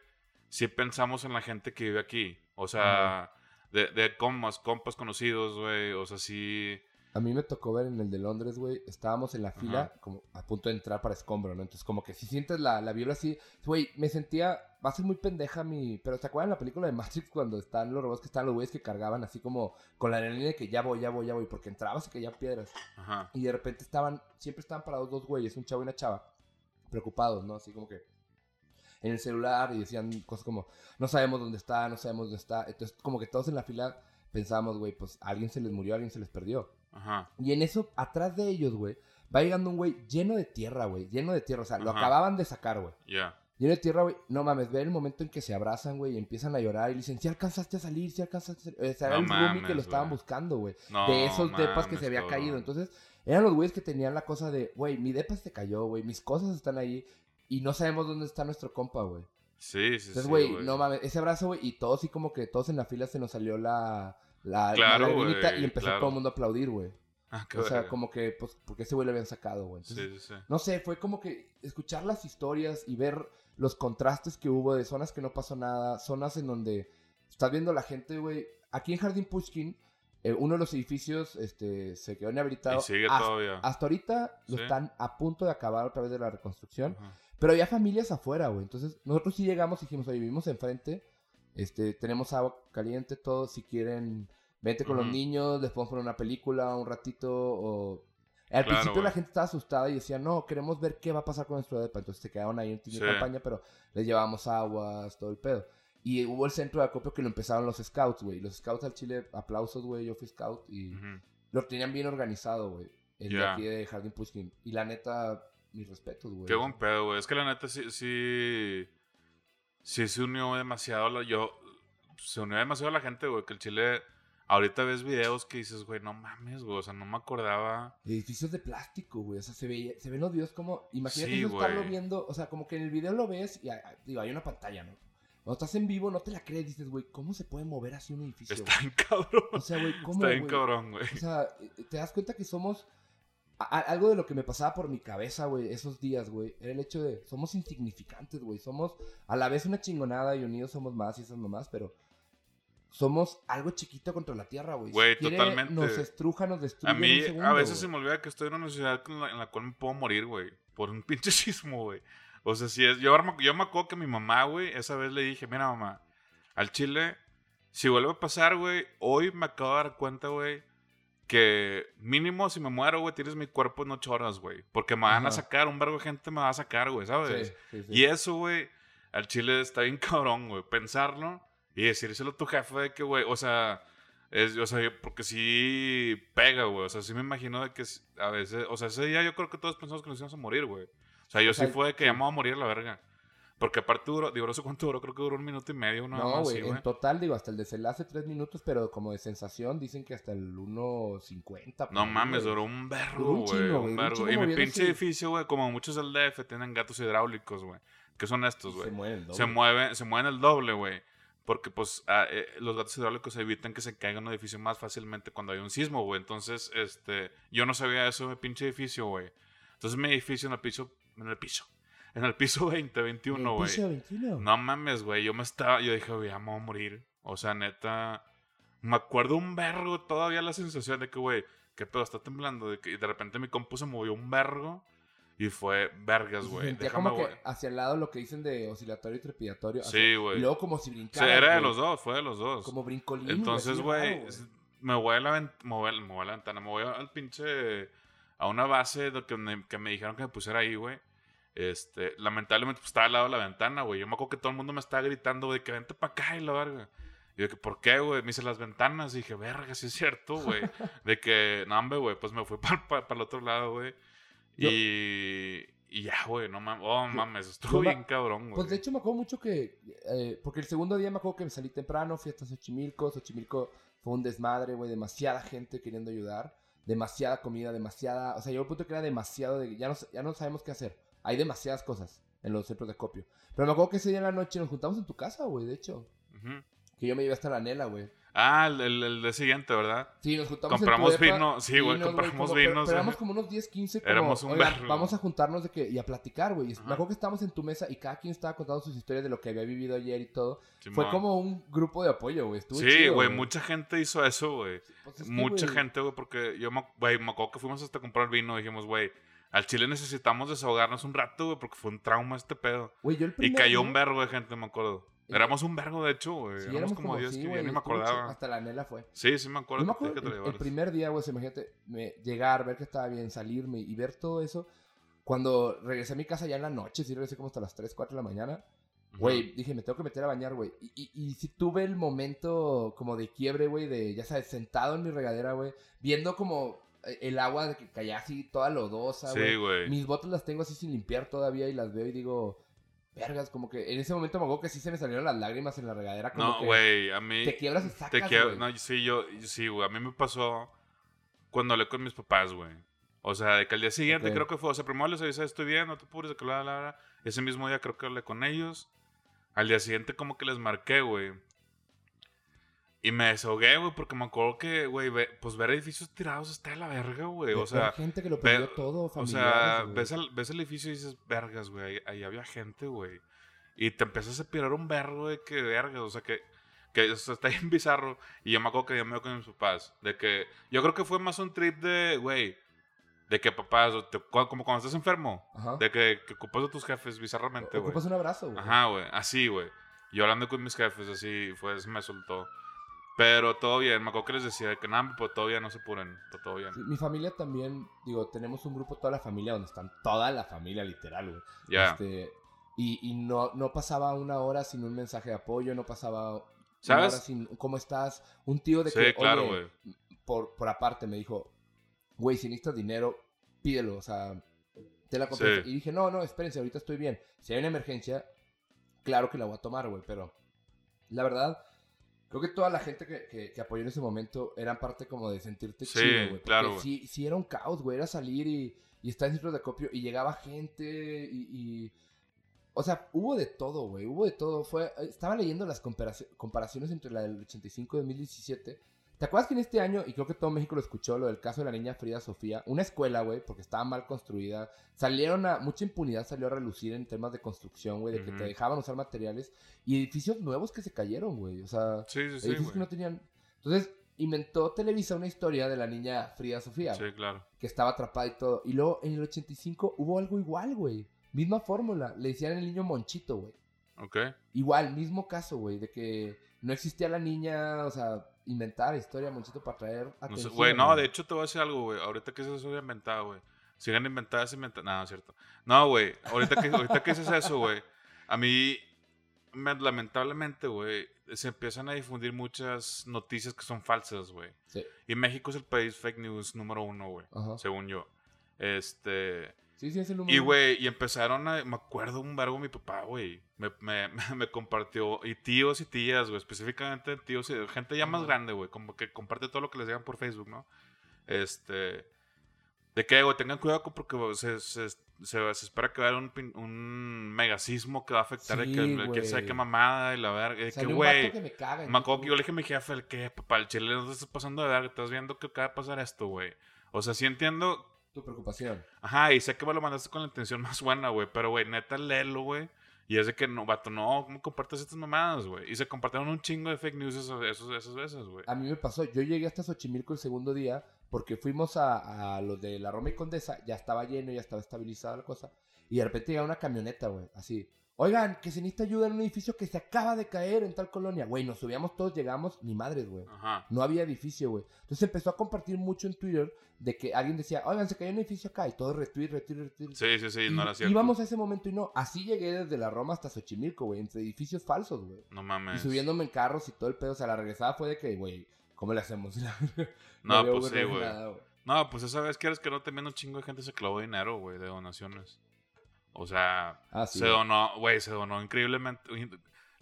sí pensamos en la gente que vive aquí. O sea, de, de compas, compas conocidos, güey. O sea, sí. A mí me tocó ver en el de Londres güey estábamos en la fila Ajá. como a punto de entrar para escombro no entonces como que si sientes la, la vibra así güey me sentía va a ser muy pendeja mi pero te acuerdan la película de Matrix cuando están los robots que están los güeyes que cargaban así como con la adrenalina de que ya voy ya voy ya voy porque entrabas y caían piedras Ajá. Y de repente estaban, siempre estaban parados dos güeyes, un chavo y una chava, preocupados, ¿no? Así como que en el celular y decían cosas como, no sabemos dónde está, no sabemos dónde está. Entonces, como que todos en la fila pensábamos, güey, pues a alguien se les murió, a alguien se les perdió. Ajá. Y en eso, atrás de ellos, güey, va llegando un güey lleno de tierra, güey, lleno de tierra. O sea, lo acababan de sacar, güey. Ya. Lleno de tierra, güey. No mames, ve el momento en que se abrazan, güey, y empiezan a llorar y dicen, si alcanzaste a salir, si alcanzaste a salir. O sea, era el roomie que mames, lo estaban buscando, güey No, de esos depas que mames, se había caído. Entonces, eran los güeyes que tenían la cosa de, güey, mi depa se cayó, güey, mis cosas están ahí y no sabemos dónde está nuestro compa, güey. Sí, sí, Entonces, sí. güey, no mames, ese abrazo, güey, y todos así como que todos en la fila se nos salió la, la, Claro, la güey, y empezó claro. todo el mundo a aplaudir, güey. Ah, O sea, verga. como que, pues, porque ese güey lo habían sacado, güey. Sí, sí, sí. no sé, fue como que escuchar las historias y ver los contrastes que hubo de zonas que no pasó nada, zonas en donde estás viendo la gente, güey. Aquí en Jardín Pushkin, eh, uno de los edificios este, se quedó inhabilitado. Y sigue hasta, todavía. hasta ahorita lo están a punto de acabar otra vez de la reconstrucción. Ajá. Pero había familias afuera, güey. Entonces, nosotros sí llegamos y dijimos, oye, vivimos enfrente. Este, tenemos agua caliente, todo. Si quieren, vente con los Ujú. niños, les podemos poner una película un ratito. O... Al Claro, principio la güey. gente estaba asustada y decía, no, queremos ver qué va a pasar con nuestro depa. Entonces se quedaron ahí en de Sí. campaña, pero les llevábamos aguas, todo el pedo. Y hubo el centro de acopio que lo empezaron los scouts, güey. Los scouts al Chile, aplausos, güey. Yo fui scout y Ujú. lo tenían bien organizado, güey. El de Ya. aquí de Jardín Pushkin. Y la neta, mis respetos, güey. Qué buen pedo, güey. Es que la neta sí, sí, sí se unió demasiado. La, yo, se unió demasiado la gente, güey. Que el Chile, Ahorita ves videos que dices, güey, no mames, güey. O sea, no me acordaba. Edificios de plástico, güey. O sea, se, ve, se ven los videos como. Imagínate Sí, estarlo viendo. O sea, como que en el video lo ves y digo, hay una pantalla, ¿no? Cuando estás en vivo, no te la crees. Dices, güey, ¿cómo se puede mover así un edificio? Está bien cabrón. O sea, güey, ¿cómo? Está bien cabrón, güey. O sea, eh, te das cuenta que somos. A- algo de lo que me pasaba por mi cabeza, güey, esos días, güey, era el hecho de. Somos insignificantes, güey. Somos a la vez una chingonada y unidos somos más y esas nomás, pero. Somos algo chiquito contra la tierra, güey. Güey, Si totalmente. Nos estruja, nos destruye. A mí, un segundo, a veces se me olvida que estoy en una ciudad en la, en la cual me puedo morir, güey. Por un pinche sismo, güey. O sea, si es. Yo, yo me acuerdo que mi mamá, güey, esa vez le dije, mira, mamá, al chile, si vuelve a pasar, güey, hoy me acabo de dar cuenta, güey, que mínimo si me muero, güey, tienes mi cuerpo en ocho horas, güey. Porque me van a Ajá. sacar, un vergo de gente me va a sacar, güey, ¿sabes? Sí, sí, sí. Y eso, güey, al chile está bien cabrón, güey. Pensarlo y decírselo a tu jefe de que, güey, o sea, es, o sea, porque sí pega, güey. O sea, sí me imagino de que a veces, o sea, ese día yo creo que todos pensamos que nos íbamos a morir, güey. O sea, yo sí fue de que sí. ya me voy a morir la verga. Porque aparte duró, digo, no sé cuánto duró, creo que duró un minuto y medio, una No, güey, en total, digo, hasta el desenlace tres minutos, pero como de sensación dicen que hasta el 1.50. por No mames, duró un vergo, güey. Un vergo. Y mi pinche edificio, güey, como muchos del DF, tienen gatos hidráulicos, güey. ¿Qué son estos, Se güey? mueve el doble. se mueven, se mueven el doble, güey. Porque, pues, ah, eh, los gatos hidráulicos evitan que se caiga un edificio más fácilmente cuando hay un sismo, güey. Entonces, este, yo no sabía eso de mi pinche edificio, güey. Entonces, mi edificio en el piso, en el piso, en el piso 20, 21, El güey. piso 21. No mames, güey. Yo me estaba, yo dije, güey, voy a morir. O sea, neta, me acuerdo un vergo todavía la sensación de que, güey, qué pedo, está temblando. De que, y de repente mi compu se movió un vergo y fue vergas, güey. sentía Déjame, como que hacia el lado lo que dicen de oscilatorio y trepidatorio. hacia- Sí, güey. Y luego como si O brincara. sea, era de los dos, fue de los dos. Como brincolín. Entonces, güey, me voy a la, me voy me voy a la ventana, me voy al pinche. a una base de que me, que me dijeron que me pusiera ahí, güey. Este, lamentablemente, pues estaba al lado de la ventana, güey. Yo me acuerdo que todo el mundo me estaba gritando, güey, que vente para acá y la verga. Y yo, que, ¿por qué, güey? Me hice las ventanas y dije, verga, sí es cierto, güey. de que, no, hombre, güey, pues me fui para el otro lado, güey. Y. Y ya, güey, no mames. Oh, mames, estuvo bien cabrón, güey. Pues de hecho me acuerdo mucho que, eh, porque el segundo día me acuerdo que me salí temprano, fui hasta Xochimilco, Xochimilco fue un desmadre, güey, demasiada gente queriendo ayudar, demasiada comida, demasiada, o sea, llegó el punto que era demasiado, de, ya, no, ya no sabemos qué hacer, hay demasiadas cosas en los centros de copio. Pero me acuerdo que ese día en la noche nos juntamos en tu casa, güey, de hecho, que yo me llevé hasta la Nela, güey. Ah, el, el, siguiente, ¿verdad? Sí, nos juntamos Compramos en tu depa, vino, sí, güey, compramos como- vinos, Pero éramos como unos 10, 15, como, Éramos un "Oigan, vergo". vamos a juntarnos de que, y a platicar, güey. Me acuerdo que estábamos en tu mesa y cada quien estaba contando sus historias de lo que había vivido ayer y todo. Fue como un grupo de apoyo, güey. Estuvo Sí, chido, güey, mucha gente hizo eso, güey. Pues es que, Mucha güey, gente, güey, porque yo me, güey, me acuerdo que fuimos hasta comprar vino y dijimos, güey, al Chile necesitamos desahogarnos un rato, güey, porque fue un trauma este pedo. Güey, yo el Y cayó día- un vergo de gente, me acuerdo. Éramos un vergo, de hecho, güey. Sí, éramos, como 10 sí, que ni me acordaba. Hasta la Nela fue. Sí, sí me acuerdo Yo me acuerdo que el, el primer día, güey, imagínate, me, llegar, ver que estaba bien, salirme y ver todo eso. Cuando regresé a mi casa ya en la noche, sí regresé como hasta las 3, 4 de la mañana. Güey, dije, me tengo que meter a bañar, güey. Y, y, y sí tuve el momento como de quiebre, güey, de, ya sabes, sentado en mi regadera, güey, viendo como el agua de que caía así toda lodosa, güey. Sí, güey. Mis botas las tengo así sin limpiar todavía y las veo y digo, vergas, como que en ese momento me acuerdo que sí se me salieron las lágrimas en la regadera. Como No, güey, a mí... Te quiebras y Te sacas, güey. no, sí, yo, sí, güey, a mí me pasó cuando hablé con mis papás, güey. O sea, de que al día siguiente creo que fue, o sea, primero les avisé, estoy bien, no te apures, de que la, la, la. Ese mismo día creo que hablé con ellos. Al día siguiente como que les marqué, güey. Y me desahogué, güey, porque me acuerdo que, güey, ve- pues ver edificios tirados está de la verga, güey. O sea, gente que lo ve- perdió todo, o sea, ves el, ves el edificio y dices, vergas, güey, ahí, ahí había gente, güey. Y te empiezas a pirar un vergo de que vergas, o sea, que, que o sea, está bien bizarro. Y yo me acuerdo que yo me con mis papás, de que yo creo que fue más un trip de, güey, de que papás, como cuando estás enfermo, Ajá. de que, que ocupas a tus jefes bizarramente, güey. Ocupas un abrazo, güey. Ajá, güey, así, güey. Yo hablando con mis jefes, así, fue, se me soltó. Pero todo bien, me acuerdo que les decía de que nada, pues todavía no se apuren, pues, todo bien. Sí, mi familia también, digo, tenemos un grupo, toda la familia, donde están toda la familia, literal, güey. Ya. Este, y y no, no pasaba una hora sin un mensaje de apoyo, no pasaba una hora sin ¿cómo estás? Un tío de Sí, que, claro, oye, por, por aparte me dijo, güey, si necesitas dinero, pídelo, o sea, te la. Sí. Y dije, no, no, espérense, ahorita estoy bien. Si hay una emergencia, claro que la voy a tomar, güey, pero la verdad, Creo que toda la gente que, que, que apoyó en ese momento eran parte como de sentirte Sí, chido, güey. porque claro. Sí, sí era un caos, güey. Era salir y, y estar en centros de acopio y llegaba gente y... y- O sea, hubo de todo, güey. Hubo de todo. Fue, estaba leyendo las comparaci- comparaciones entre la del 85 y 2017. ¿Te acuerdas que en este año, y creo que todo México lo escuchó, lo del caso de la niña Frida Sofía, una escuela, güey, porque estaba mal construida, salieron a, mucha impunidad salió a relucir en temas de construcción, güey, de que te dejaban usar materiales y edificios nuevos que se cayeron, güey, o sea, Sí, sí, sí, edificios que no tenían... Entonces, inventó Televisa una historia de la niña Frida Sofía, Sí, claro. que estaba atrapada y todo, y luego en el 85 hubo algo igual, güey, misma fórmula, le decían el niño Monchito, güey. Ok. Igual, mismo caso, güey, de que no existía la niña, o sea, inventar historia Monchito para traer No sé, atención. güey, no, de hecho te voy a decir algo, güey. Ahorita que eso es inventado, güey. Sigan inventadas, inventadas. No, no es cierto. No, güey. Ahorita que, ahorita que dices eso, güey. A mí, me- lamentablemente, güey, se empiezan a difundir muchas noticias que son falsas, güey. Sí, Y México es el país fake news número uno, güey. Según yo. Este. Sí, sí, es el número Y, güey, y empezaron a. Me acuerdo un vergo mi papá, güey. Me, me, me compartió. Y tíos y tías, güey. Específicamente tíos y gente ya más grande, güey. Como que comparte todo lo que les digan por Facebook, ¿no? Este. De que, güey, tengan cuidado porque se, se, se, se espera que va a haber un, un megasismo que va a afectar Sí, que, quién sabe qué mamada y la verga. Que, güey. me caga. Me acuerdo que yo le dije a mi jefe, el que, papá, el chile no te estás pasando de verga, estás viendo que acaba de pasar esto, güey. O sea, sí entiendo Tu preocupación. Ajá, y sé que me lo mandaste con la intención más buena, güey. Pero, güey, neta, léelo, güey. Y es de que, no, vato, no, ¿cómo compartes estas mamadas, güey? Y se compartieron un chingo de fake news esos- esas veces, güey. A mí me pasó, yo llegué hasta Xochimilco el segundo día porque fuimos a, a lo de la Roma y Condesa, ya estaba lleno, ya estaba estabilizada la cosa. Y de repente llega una camioneta, güey, así. Oigan, que se necesita ayuda en un edificio que se acaba de caer en tal colonia. Güey, nos subíamos todos, llegamos, ni madres, güey. Ajá. No había edificio, güey. Entonces empezó a compartir mucho en Twitter de que alguien decía, oigan, se cayó un edificio acá. Y todo retweet, retweet, retweet. Sí, sí, sí, Y no era cierto. íbamos a ese momento y no. Así llegué desde la Roma hasta Xochimilco, güey, entre edificios falsos, güey. No Y mames. subiéndome en carros y todo el pedo. O sea, la regresada fue de que, güey, ¿cómo le hacemos? No, pues sí, güey. No, pues esa vez quieres que no también un chingo de gente se clavó dinero, güey, de donaciones. O sea, Ah, sí. se donó, güey, se donó increíblemente.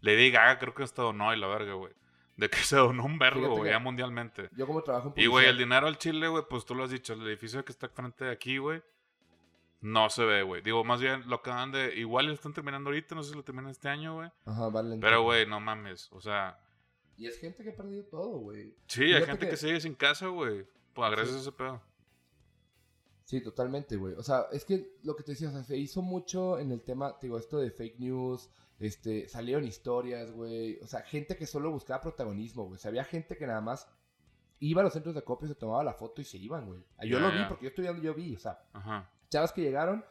Lady Gaga creo que hasta donó y la verga, güey. De que se donó un vergo, güey, ya mundialmente. Yo como trabajo en Y, güey, el publicidad- dinero al Chile, güey, pues tú lo has dicho, el edificio que está frente de aquí, güey, no se ve, güey. Digo, más bien lo acaban de. Igual lo están terminando ahorita, no sé si lo terminan este año, güey. Ajá, vale. Pero, güey, no mames. O sea, Y es gente que ha perdido todo, güey. sí, hay gente que... que- sigue sin casa, güey. Pues gracias Sí. a ese pedo. Sí, totalmente, güey. O sea, es que lo que te decía, o sea, se hizo mucho en el tema, te digo, esto de fake news, este, salieron historias, güey. O sea, gente que solo buscaba protagonismo, güey. O sea, había gente que nada más iba a los centros de acopio, se tomaba la foto y se iban, güey. Yo Ya, lo vi porque yo estudiando, yo vi, o sea, Ajá. chavas que llegaron,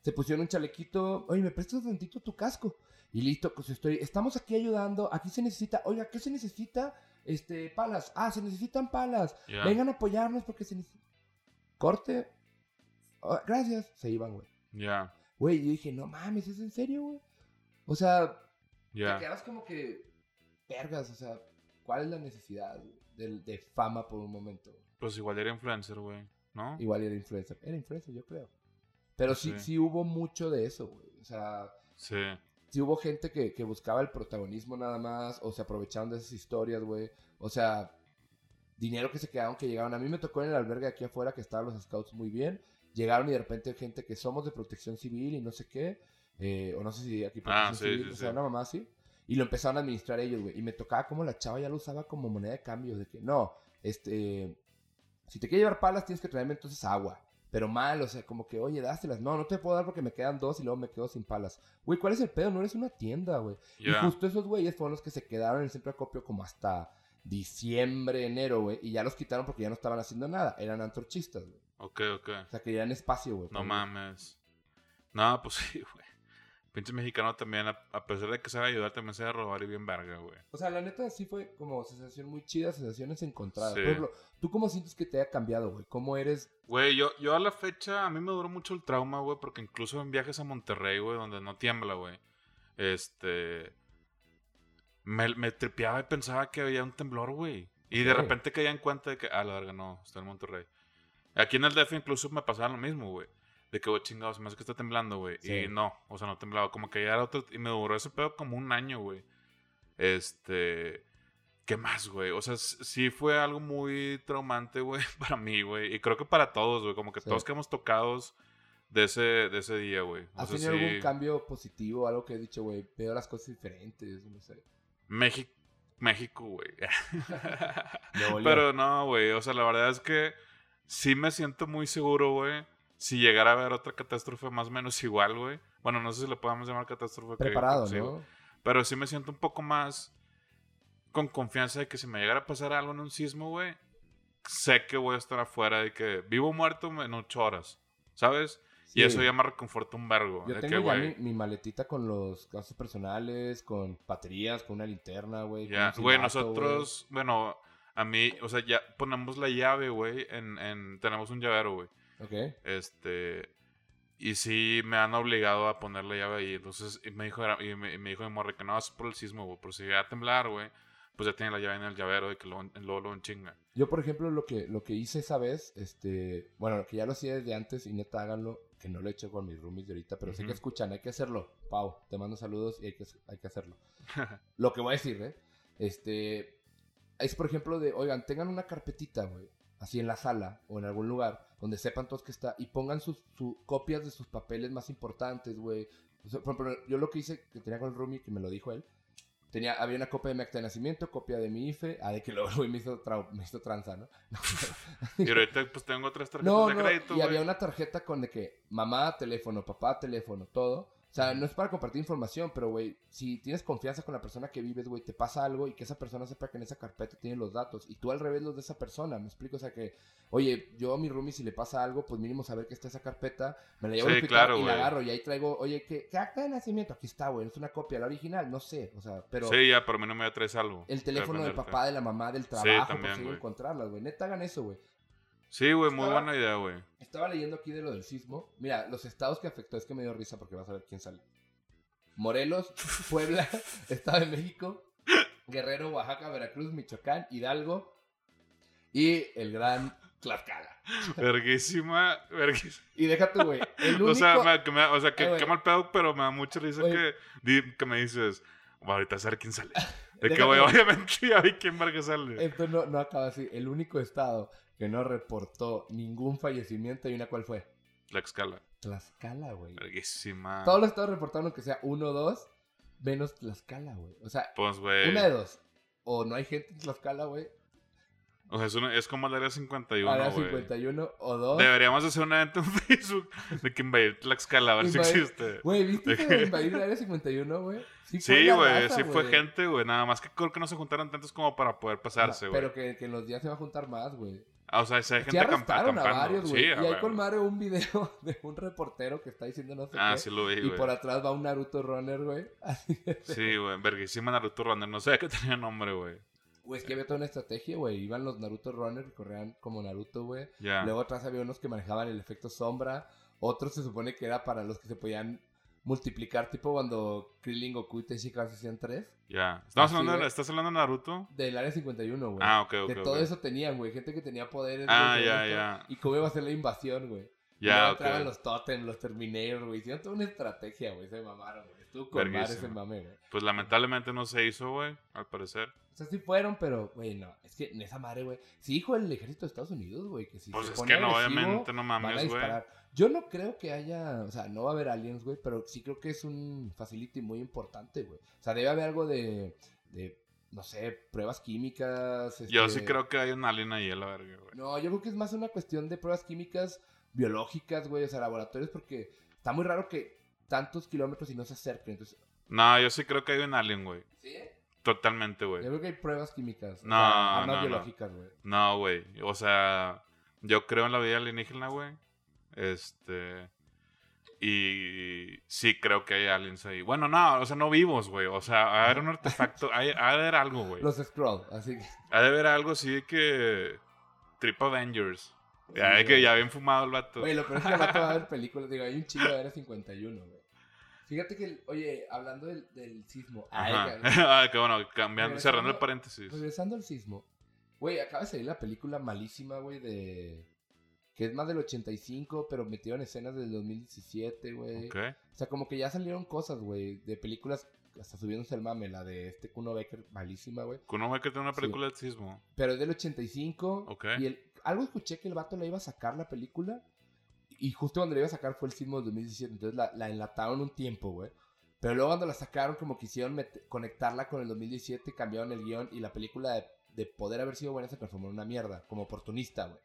se pusieron un chalequito, oye, ¿me prestas tantito tu casco? Y listo, pues estoy, estamos aquí ayudando, aquí se necesita, oiga, ¿qué se necesita? Este, palas, ah, se necesitan palas, vengan a apoyarnos porque se necesita. Corte, Ah, gracias, se iban, güey. Ya. Güey, yo dije, no mames, ¿es en serio, güey? O sea, Ya. te quedas como que, vergas, o sea, ¿cuál es la necesidad de, de fama por un momento? Pues igual era influencer, güey. ¿No? Igual era influencer, era influencer, yo creo. Pero sí, Sí. sí hubo mucho de eso, güey. O sea, Sí. sí hubo gente que, que buscaba el protagonismo nada más, o se aprovechaban de esas historias, güey. O sea, dinero que se quedaron, que llegaron. A mí me tocó en el albergue aquí afuera que estaban los scouts muy bien. Llegaron y de repente gente que somos de protección civil y no sé qué. eh, o no sé si aquí protección Ah, sí, civil, sí, o sea, sí. una mamá así. Y lo empezaron a administrar ellos, güey. Y me tocaba como la chava ya lo usaba como moneda de cambio. De que, no, este... Si te quieres llevar palas, tienes que traerme entonces agua. Pero mal, o sea, como que, oye, dáselas. No, no te puedo dar porque me quedan dos y luego me quedo sin palas. Güey, ¿cuál es el pedo? No eres una tienda, güey. Y justo esos güeyes fueron los que se quedaron en el centro de acopio como hasta diciembre, enero, güey. Y ya los quitaron porque ya no estaban haciendo nada. Eran antorchistas, güey. Ok, ok. O sea, querían espacio, güey. No mames. No, pues sí, güey. Pinche mexicano también, a, pesar de que sabe ayudar, también sabe robar y bien verga, güey. O sea, la neta sí fue como sensación muy chida, sensaciones encontradas. Sí. Por ejemplo, ¿tú cómo sientes que te haya cambiado, güey? ¿Cómo eres? Güey, yo, yo a la fecha, a mí me duró mucho el trauma, güey, porque incluso en viajes a Monterrey, güey, donde no tiembla, güey, este... Me, me tripeaba y pensaba que había un temblor, güey. Y de repente caía en cuenta de que, ah, la verga, no, está en Monterrey. Aquí en el DF incluso me pasaba lo mismo, güey. De que, güey, chingados, me hace que está temblando, güey. Sí. Y no, o sea, no temblaba. Como que ya era otro... Y me duró ese pedo como un año, güey. Este... ¿Qué más, güey? O sea, sí fue algo muy traumante, güey, para mí, güey. Y creo que para todos, güey. Como que Sí. todos quedamos tocados de ese, de ese día, güey. ¿Has tenido sí. algún cambio positivo? Algo que he dicho, güey, veo las cosas diferentes, no sé. México, México, güey. Pero no, güey. O sea, la verdad es que sí me siento muy seguro, güey. Si llegara a haber otra catástrofe más o menos igual, güey. Bueno, no sé si le podemos llamar catástrofe. que- Preparado, sí, güey. ¿no? Pero sí me siento un poco más con confianza de que si me llegara a pasar algo en un sismo, güey, sé que voy a estar afuera de que vivo o muerto en ocho horas, ¿sabes? Y eso ya me reconforta un vergo. Yo de tengo que, ya mi, mi maletita con los gastos personales, con baterías, con una linterna, güey. ya, güey, nosotros, bueno, a mí, o sea, ya ponemos la llave, güey, en, en, tenemos un llavero, güey. Ok. Este, y sí me han obligado a poner la llave ahí. Entonces, y me dijo, y me, y me dijo mi morra que no, es por el sismo, güey. Por si llega a temblar, güey, pues ya tiene la llave en el llavero y que luego, luego, luego en chinga. Yo, por ejemplo, lo que, lo que hice esa vez, este, bueno, que ya lo hacía desde antes y neta háganlo, que no lo he hecho con mis roomies de ahorita, pero sé que escuchan, hay que hacerlo. Pau, te mando saludos y hay que, hay que hacerlo. lo que voy a decir, ¿eh? Este, es por ejemplo de, oigan, tengan una carpetita, güey, así en la sala o en algún lugar donde sepan todos que está y pongan sus su- copias de sus papeles más importantes, güey. O sea, por ejemplo, yo lo que hice, que tenía con el roomie, que me lo dijo él, tenía, había una copia de mi acta de nacimiento, copia de mi IFE, ah, de que luego güey, me hizo, trau- me hizo tranza, ¿no? Y ahorita, pues tengo otras tarjetas No, de no, crédito, y güey. había una tarjeta con de que mamá, teléfono, papá, teléfono, todo. O sea, no es para compartir información, pero, güey, si tienes confianza con la persona que vives, güey, te pasa algo y que esa persona sepa que en esa carpeta tiene los datos y tú al revés los de esa persona, ¿me explico? O sea, que, oye, yo a mi roomie si le pasa algo, pues mínimo saber que está esa carpeta, me la llevo Sí, claro, y la agarro y ahí traigo, oye, ¿qué, qué acta de nacimiento? Aquí está, güey, es una copia, la original, no sé, o sea, pero... Sí, ya, a mí no me traes algo. El teléfono del papá, de la mamá, del trabajo, también, por si güey. encontrarlas, güey. Neta, hagan eso, güey. Sí, güey, muy buena idea, güey. Estaba leyendo aquí de lo del sismo. Mira, los estados que afectó es que me dio risa porque vas a ver quién sale. Morelos, Puebla, Estado de México, Guerrero, Oaxaca, Veracruz, Michoacán, Hidalgo y el gran Tlaxcala. Verguísima, verguísima. Y déjate, güey. El único... O sea, me- que me- o sea, que, Eh, güey. qué mal pedo, pero me da mucha risa que, que me dices, "Bueno, ahorita a ver quién sale. De que, Déjate, güey, güey. obviamente ya vi quién verga sale. Esto no, no acaba así. El único estado que no reportó ningún fallecimiento y una cuál fue. La escala. Tlaxcala, güey. Verguísima. Todos los estados reportaron que sea uno o dos, menos Tlaxcala, güey. O sea, Pues, güey. una de dos. O no hay gente en Tlaxcala, güey. O sea, es, una- es como el área 51, Ahora güey. 51 o dos. Deberíamos hacer un evento en Facebook de que invadir Tlaxcala, a ver si existe. Güey, ¿viste de invadir el área 51, güey? Sí, güey, raza, sí fue gente, güey. Nada más que creo que no se juntaron tantos como para poder pasarse, güey. Pero que, que en los días se va a juntar más, güey. Ah, o sea, si hay gente acamp- arrestaron a varios, güey. Sí, y hay con Mario un video de un reportero que está diciendo no sé Ah, qué. sí lo vi, y por atrás va un Naruto Runner, güey. Sí, güey. Verguísima Naruto Runner. No sé qué tenía nombre, güey. Güey, es que había toda una estrategia, güey. Iban los Naruto Runner que corrían como Naruto, güey. Ya. Luego atrás había unos que manejaban el efecto sombra. Otros se supone que era para los que se podían multiplicar, tipo cuando Krillin, Goku y Tenshinhan hacían tres. Ya. ¿Estamos Así, hablando, de- güey. ¿Estás hablando de Naruto? Del área 51, güey. Ah, ok, ok. que todo eso tenían, güey. Gente que tenía poderes. Ah, ya, ya. Y cómo iba a ser la invasión, güey. Ya, luego ok. los Totem, los Terminator, güey. Hicieron toda una estrategia, güey. Se mamaron, güey. Estuvo con madre ese mame, güey. Pues lamentablemente no se hizo, güey. Al parecer. O sea, sí fueron, pero, güey, no. Es que en esa madre, güey. Sí dijo el ejército de Estados Unidos, güey, que si Pues se es pone que no, agresivo, obviamente no mames, güey. Yo no creo que haya, o sea, no va a haber aliens, güey, pero sí creo que es un facility muy importante, güey. O sea, debe haber algo de, de no sé, pruebas químicas. Yo este- sí creo que hay un alien ahí a la verga, güey. No, yo creo que es más una cuestión de pruebas químicas, biológicas, güey, o sea, laboratorios, porque está muy raro que tantos kilómetros y no se acerquen. Entonces, No, yo sí creo que hay un alien, güey. ¿sí? Totalmente, Yo güey. creo que hay pruebas químicas. o No, sea, armas no, no. biológicas, güey. No, güey. O sea, yo creo en la vida alienígena, güey. Este. Y sí creo que hay aliens ahí. Bueno, no, o sea, no vivos, güey. O sea, ha de haber un artefacto, hay- ha de haber algo, güey. Los Scroll, así que. Ha de haber algo así que. Trip Avengers. Ya Sí, de que güey. ya bien fumado el vato. Güey, lo peor es que al rato va a haber películas. Digo, hay un chingo de Área 51, güey. Fíjate que, oye, hablando del, del sismo. Ajá. que- ah, que bueno, cambiando, cerrando el paréntesis. regresando al sismo. Güey, acaba de salir la película malísima, güey, de. Que es más del 85, pero metieron escenas del 2017, güey. Ok. O sea, como que ya salieron cosas, güey, de películas hasta subiéndose el mame, la de este Kuno Becker, malísima, güey. Kuno Becker tiene una Sí. película de sismo. Pero es del 85. Ok. Y el, algo escuché que el vato le iba a sacar la película. Y justo cuando le iba a sacar fue el sismo del 2017. Entonces la, la enlataron un tiempo, güey. Pero luego cuando la sacaron, como quisieron conectarla con el 2017, cambiaron el guion. Y la película de, de poder haber sido buena se transformó en una mierda. Como oportunista, güey.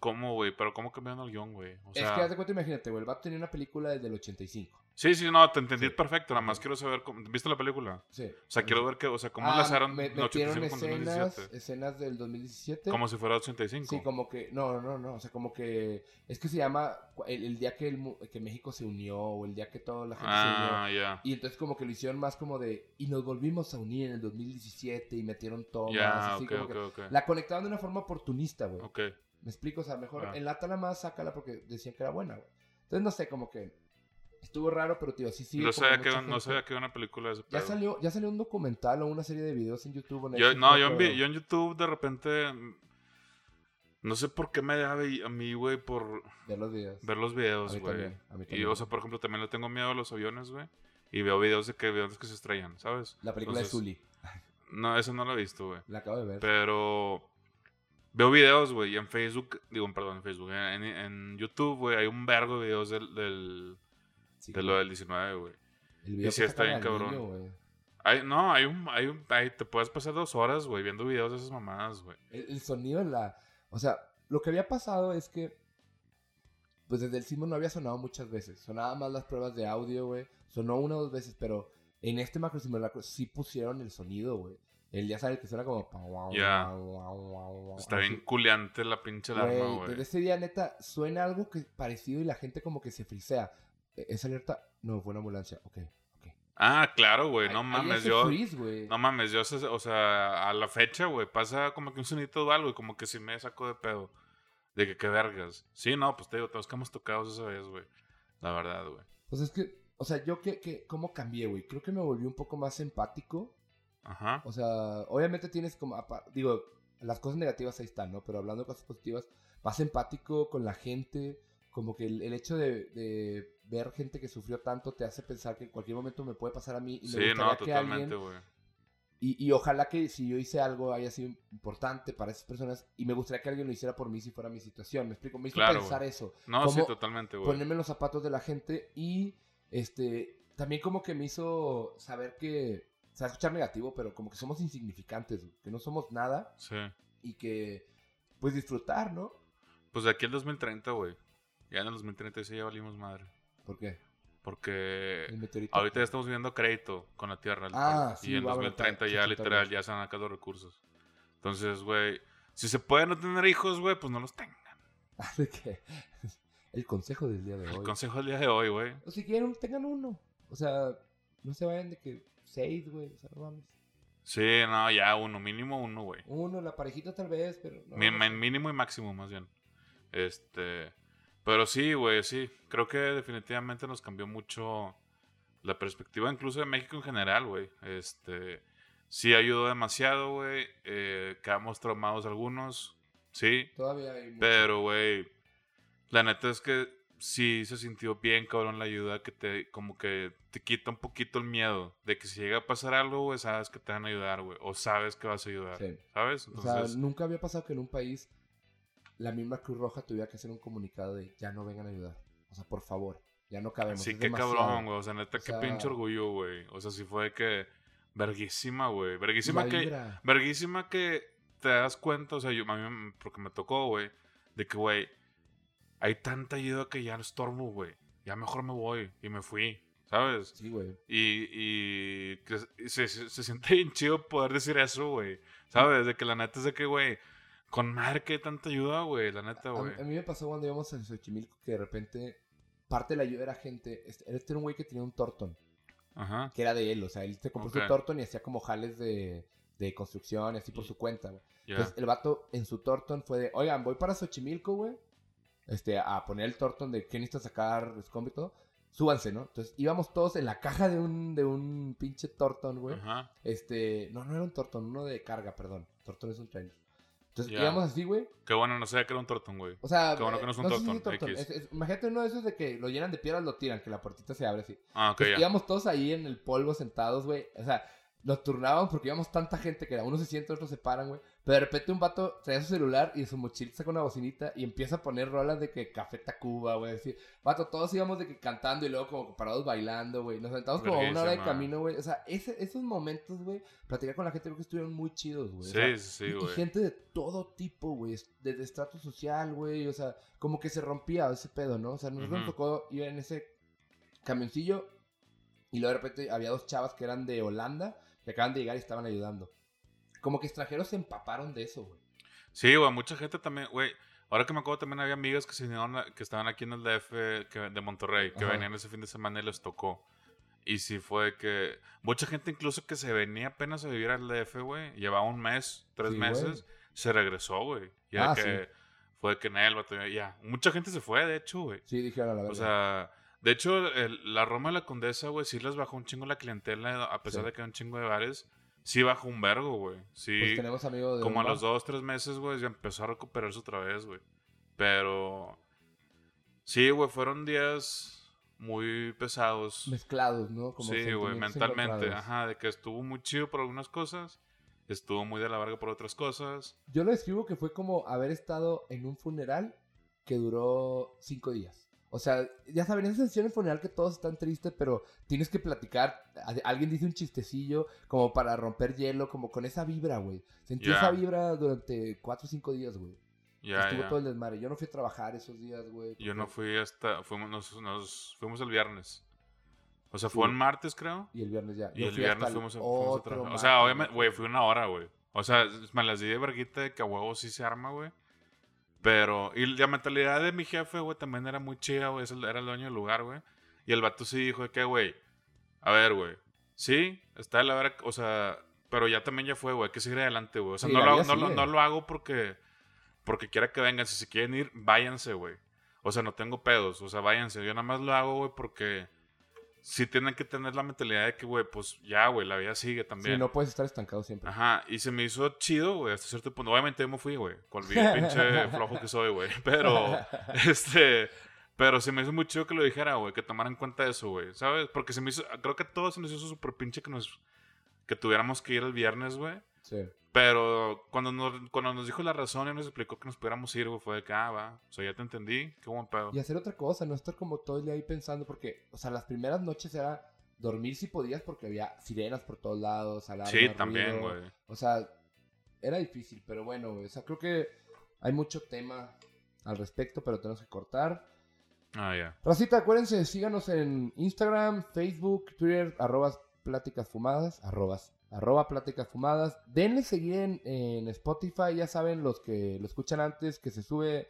¿Cómo, güey? Pero ¿cómo cambiaron el guion, güey? O es que haz de cuenta, imagínate, güey. El vato tenía una película desde el 85. Sí, sí, no, te entendí Sí. perfecto. Nada más quiero saber, cómo... ¿viste la película? Sí. O sea, quiero ver que, o sea, cómo Ah, enlazaron me- metieron 85 con escenas, 2017. escenas del 2017. Como si fuera 85. Sí, como que, no, no, no, o sea, como que, es que se llama el, el día que, el, que México se unió, o el día que toda la gente se Ah, unió. ya. Y entonces como que lo hicieron más como de, y nos volvimos a unir en el 2017 y metieron tomas, Ya, así como que... La conectaban de una forma oportunista, güey. Ok. Me explico, o sea, mejor Ah. enlátala más, sácala porque decían que era buena, güey. Entonces, no sé, como que estuvo raro, pero tío, sí, sí. no, sabía que, no sabía que una película de ese Ya salió, ya salió un documental o una serie de videos en YouTube. Yo, no, yo en, yo en YouTube de repente. No sé por qué me da a mí, güey, por Ver los videos. ver los videos, güey. Y, o sea, por ejemplo, también le tengo miedo a los aviones, güey. Y veo videos de que aviones que se estrellan, ¿sabes? La película de Zully. No, eso no lo he visto, güey. La acabo de ver. Pero veo videos, güey, en Facebook, digo, perdón, en Facebook, en, en YouTube, güey, hay un vergo de videos del, del- Sí, de lo del 19, güey. Y sí está bien cabrón. niño. Hay, no, hay un, hay un, hay- te puedes pasar dos horas, güey, viendo videos de esas mamadas, güey. el, el sonido en la... O sea, lo que había pasado es que... Pues desde el sismo no había sonado muchas veces. Sonaba más las pruebas de audio, güey. Sonó una o dos veces, pero en este macro simulacro sí pusieron el sonido, güey. El ya sabes que suena como... Ya. Está Así. bien culeante la pinche alarma, Güey, desde ese día, neta, suena algo que parecido y la gente como que se frisea. E- Esa alerta, no, fue una ambulancia. Ok, ok. Ah, claro, güey, no mames, yo... freeze. No mames, yo, o sea, a la fecha, güey, pasa como que un sonito o algo y como que sí me saco de pedo. De que qué vergas. Sí, no, pues te digo, todos que hemos tocado esa vez, güey. La verdad, güey. Pues es que, o sea, yo que, que ¿cómo cambié, güey? Creo que me volví un poco más empático. Ajá. O sea, obviamente tienes como, digo, las cosas negativas ahí están, ¿no? Pero hablando de cosas positivas, más empático con la gente. Como que el, el hecho de, de ver gente que sufrió tanto te hace pensar que en cualquier momento me puede pasar a mí. Y me Sí, gustaría no, que totalmente, alguien. Y, y ojalá que si yo hice algo haya sido importante para esas personas y me gustaría que alguien lo hiciera por mí si fuera mi situación. Me explico, me hizo Claro, pensar eso. No, sí, totalmente, güey. Ponerme los zapatos de la gente y este también como que me hizo saber que, se va a escuchar negativo, pero como que somos insignificantes, güey, que no somos nada Sí. y que pues disfrutar, ¿no? Pues de aquí al 2030, güey. Ya en el 2030 sí ya valimos madre. ¿Por qué? Porque El ahorita ya estamos viendo crédito con la Tierra. Ah, y sí, en va a 2030 aumentar, ya literal ya se van acá los recursos. Entonces, güey, si se puede no tener hijos, güey, pues no los tengan. Así que el consejo del día de El hoy. consejo del día de hoy, güey. O si quieren, tengan uno. O sea, no se vayan de que seis, güey. O sea, no mames. Sí, no, ya uno, mínimo uno, güey. Uno, la parejita tal vez, pero no. No mínimo y máximo, más bien. Este. Pero sí, güey, sí. Creo que definitivamente nos cambió mucho la perspectiva, incluso de México en general, güey. Este. Sí ayudó demasiado, güey. Eh, quedamos traumados algunos. Sí. Todavía hay mucho. Pero, güey. La neta es que sí se sintió bien, cabrón, la ayuda que te. Como que te quita un poquito el miedo de que si llega a pasar algo, güey, sabes que te van a ayudar, güey. O sabes que vas a ayudar. Sí. ¿Sabes? O sea, nunca había pasado que en un país la misma Cruz Roja tuviera que hacer un comunicado de ya no vengan a ayudar. O sea, por favor, ya no cabemos. Sí, es qué demasiado. cabrón, güey. O sea, neta, O qué sea- pinche orgullo, güey. O sea, sí fue de que. Verguísima, güey. Verguísima que. Verguísima que te das cuenta, o sea, yo, a mí, porque me tocó, güey, de que, güey, hay tanta ayuda que ya no estorbo, güey. Ya mejor me voy. Y me fui, ¿sabes? Sí, güey. Y, y que se, se, se siente bien chido poder decir eso, güey. ¿Sabes? De que la neta es de que, güey, con madre que hay tanta ayuda, güey. La neta, güey. a mí me pasó cuando íbamos a Xochimilco que de repente parte de la ayuda era gente. Este este era un güey que tenía un Torton, Ajá. que era de él. O sea, él se compró Ok. su Torton y hacía como jales de, de construcción y así por su cuenta, güey. Entonces el vato en su Torton fue de, oigan, voy para Xochimilco, güey. Este, a poner el Torton de que necesita sacar escombro y todo. Súbanse, ¿no? Entonces íbamos todos en la caja de un, de un pinche Torton, güey. Ajá. Este, no, no era un Torton, uno de carga, perdón. Torton es un trailer. Entonces Ya. íbamos así, güey. Qué bueno, no sabía que era un tortón, güey. O sea, Qué bueno que no es un sé si tortón, tortón. Es- es- imagínate uno de esos de que lo llenan de piedras, lo tiran, que la puertita se abre así. Ah, ok, Entonces, ya. íbamos todos ahí en el polvo sentados, güey. O sea, nos turnábamos porque íbamos tanta gente que unos se sientan, otros se paran, güey. Pero de repente un vato trae su celular y su mochila saca una bocinita y empieza a poner rolas de que Café Tacuba, güey. Decir, vato, todos íbamos de que cantando y luego como parados bailando, güey. Nos sentamos como una hora de camino, güey. O sea, ese- esos momentos, güey, platicar con la gente creo que estuvieron muy chidos, güey. O Sí, sea, sí, sí, y- y, güey. gente de todo tipo, güey. Desde estrato social, güey. O sea, como que se rompía ese pedo, ¿no? O sea, nosotros nos tocó ir en ese camioncillo y luego de repente había dos chavas que eran de Holanda que acaban de llegar y estaban ayudando. Como que extranjeros se empaparon de eso, güey. Sí, güey, mucha gente también, güey. Ahora que me acuerdo, también había amigas que, se vinieron a- que estaban aquí en el DF que, de Monterrey, que Ajá. venían ese fin de semana y les tocó. Y sí fue que. Mucha gente, incluso que se venía apenas a vivir al DF, güey, llevaba un mes, tres Sí, meses, se regresó, güey. Ya Ah, que sí. fue que en él, ya. Mucha gente se fue, de hecho, güey. Sí, dijeron la verdad. O sea, de hecho, el- la Roma de la Condesa, güey, sí les bajó un chingo la clientela, a pesar Sí. de que hay un chingo de bares. Sí bajó un vergo, güey. Sí. pues tenemos amigos de. Como a los dos, tres meses, güey, ya empezó a recuperarse otra vez, güey. Pero. Sí, güey, fueron días muy pesados. Mezclados, ¿no? Como sí, güey, mentalmente. Ajá, de que estuvo muy chido por algunas cosas. Estuvo muy de la verga por otras cosas. Yo lo describo que fue como haber estado en un funeral que duró cinco días. O sea, ya saben, esa sesión en funeral que todos están tristes, pero tienes que platicar. Alguien dice un chistecillo como para romper hielo, como con esa vibra, güey. Sentí esa vibra durante cuatro o cinco días, güey. Ya, Estuvo todo el desmadre. Yo no fui a trabajar esos días, güey. Yo no fui hasta. Fuimos, nos, nos fuimos el viernes. O sea, fue Sí. el martes, creo. Y el viernes ya. Y el viernes fuimos a, fuimos a trabajar. O sea, obviamente, güey, fui una hora, güey. O sea, me las di de verguita de que a huevo sí se arma, güey. Pero, y la mentalidad de mi jefe, güey, también era muy chida, güey. Era el dueño del lugar, güey. Y el vato sí dijo de que, güey, a ver, güey. Sí, está la verga, o sea, pero ya también ya fue, güey. Hay que seguir adelante, güey. O sea, Sí, no, lo, hago- no, lo, no lo hago porque, porque quiera que vengan. Si se quieren ir, váyanse, güey. O sea, no tengo pedos. O sea, váyanse. Yo nada más lo hago, güey, porque sí tienen que tener la mentalidad de que, güey, pues ya, güey, la vida sigue también. Sí, no puedes estar estancado siempre. Ajá, y se me hizo chido, güey, hasta cierto punto. Obviamente yo me fui, güey, con el pinche flojo que soy, güey. Pero, este, pero se me hizo muy chido que lo dijera, güey, que tomaran en cuenta eso, güey, ¿sabes? Porque se me hizo, creo que a todos se nos hizo súper pinche que nos, que tuviéramos que ir el viernes, güey. Sí. Pero cuando nos, cuando nos dijo la razón y nos explicó que nos pudiéramos ir, güey, fue de que, ah, va, o sea, ya te entendí, qué buen pedo. Y hacer otra cosa, no estar como todo el día ahí pensando, porque, o sea, las primeras noches era dormir si podías porque había sirenas por todos lados, Sí, también, güey. O sea, era difícil, pero bueno, güey, o sea, creo que hay mucho tema al respecto, pero tenemos que cortar. Ah, ya. Racita, acuérdense, síganos en Instagram, Facebook, Twitter, arrobas pláticas fumadas, arrobas, arroba pláticas fumadas. Denle seguir en, en Spotify, ya saben, los que lo escuchan antes, que se sube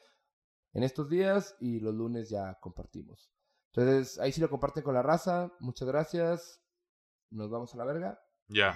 en estos días y los lunes ya compartimos. Entonces, ahí sí lo comparten con la raza. Muchas gracias. Nos vamos a la verga. Ya.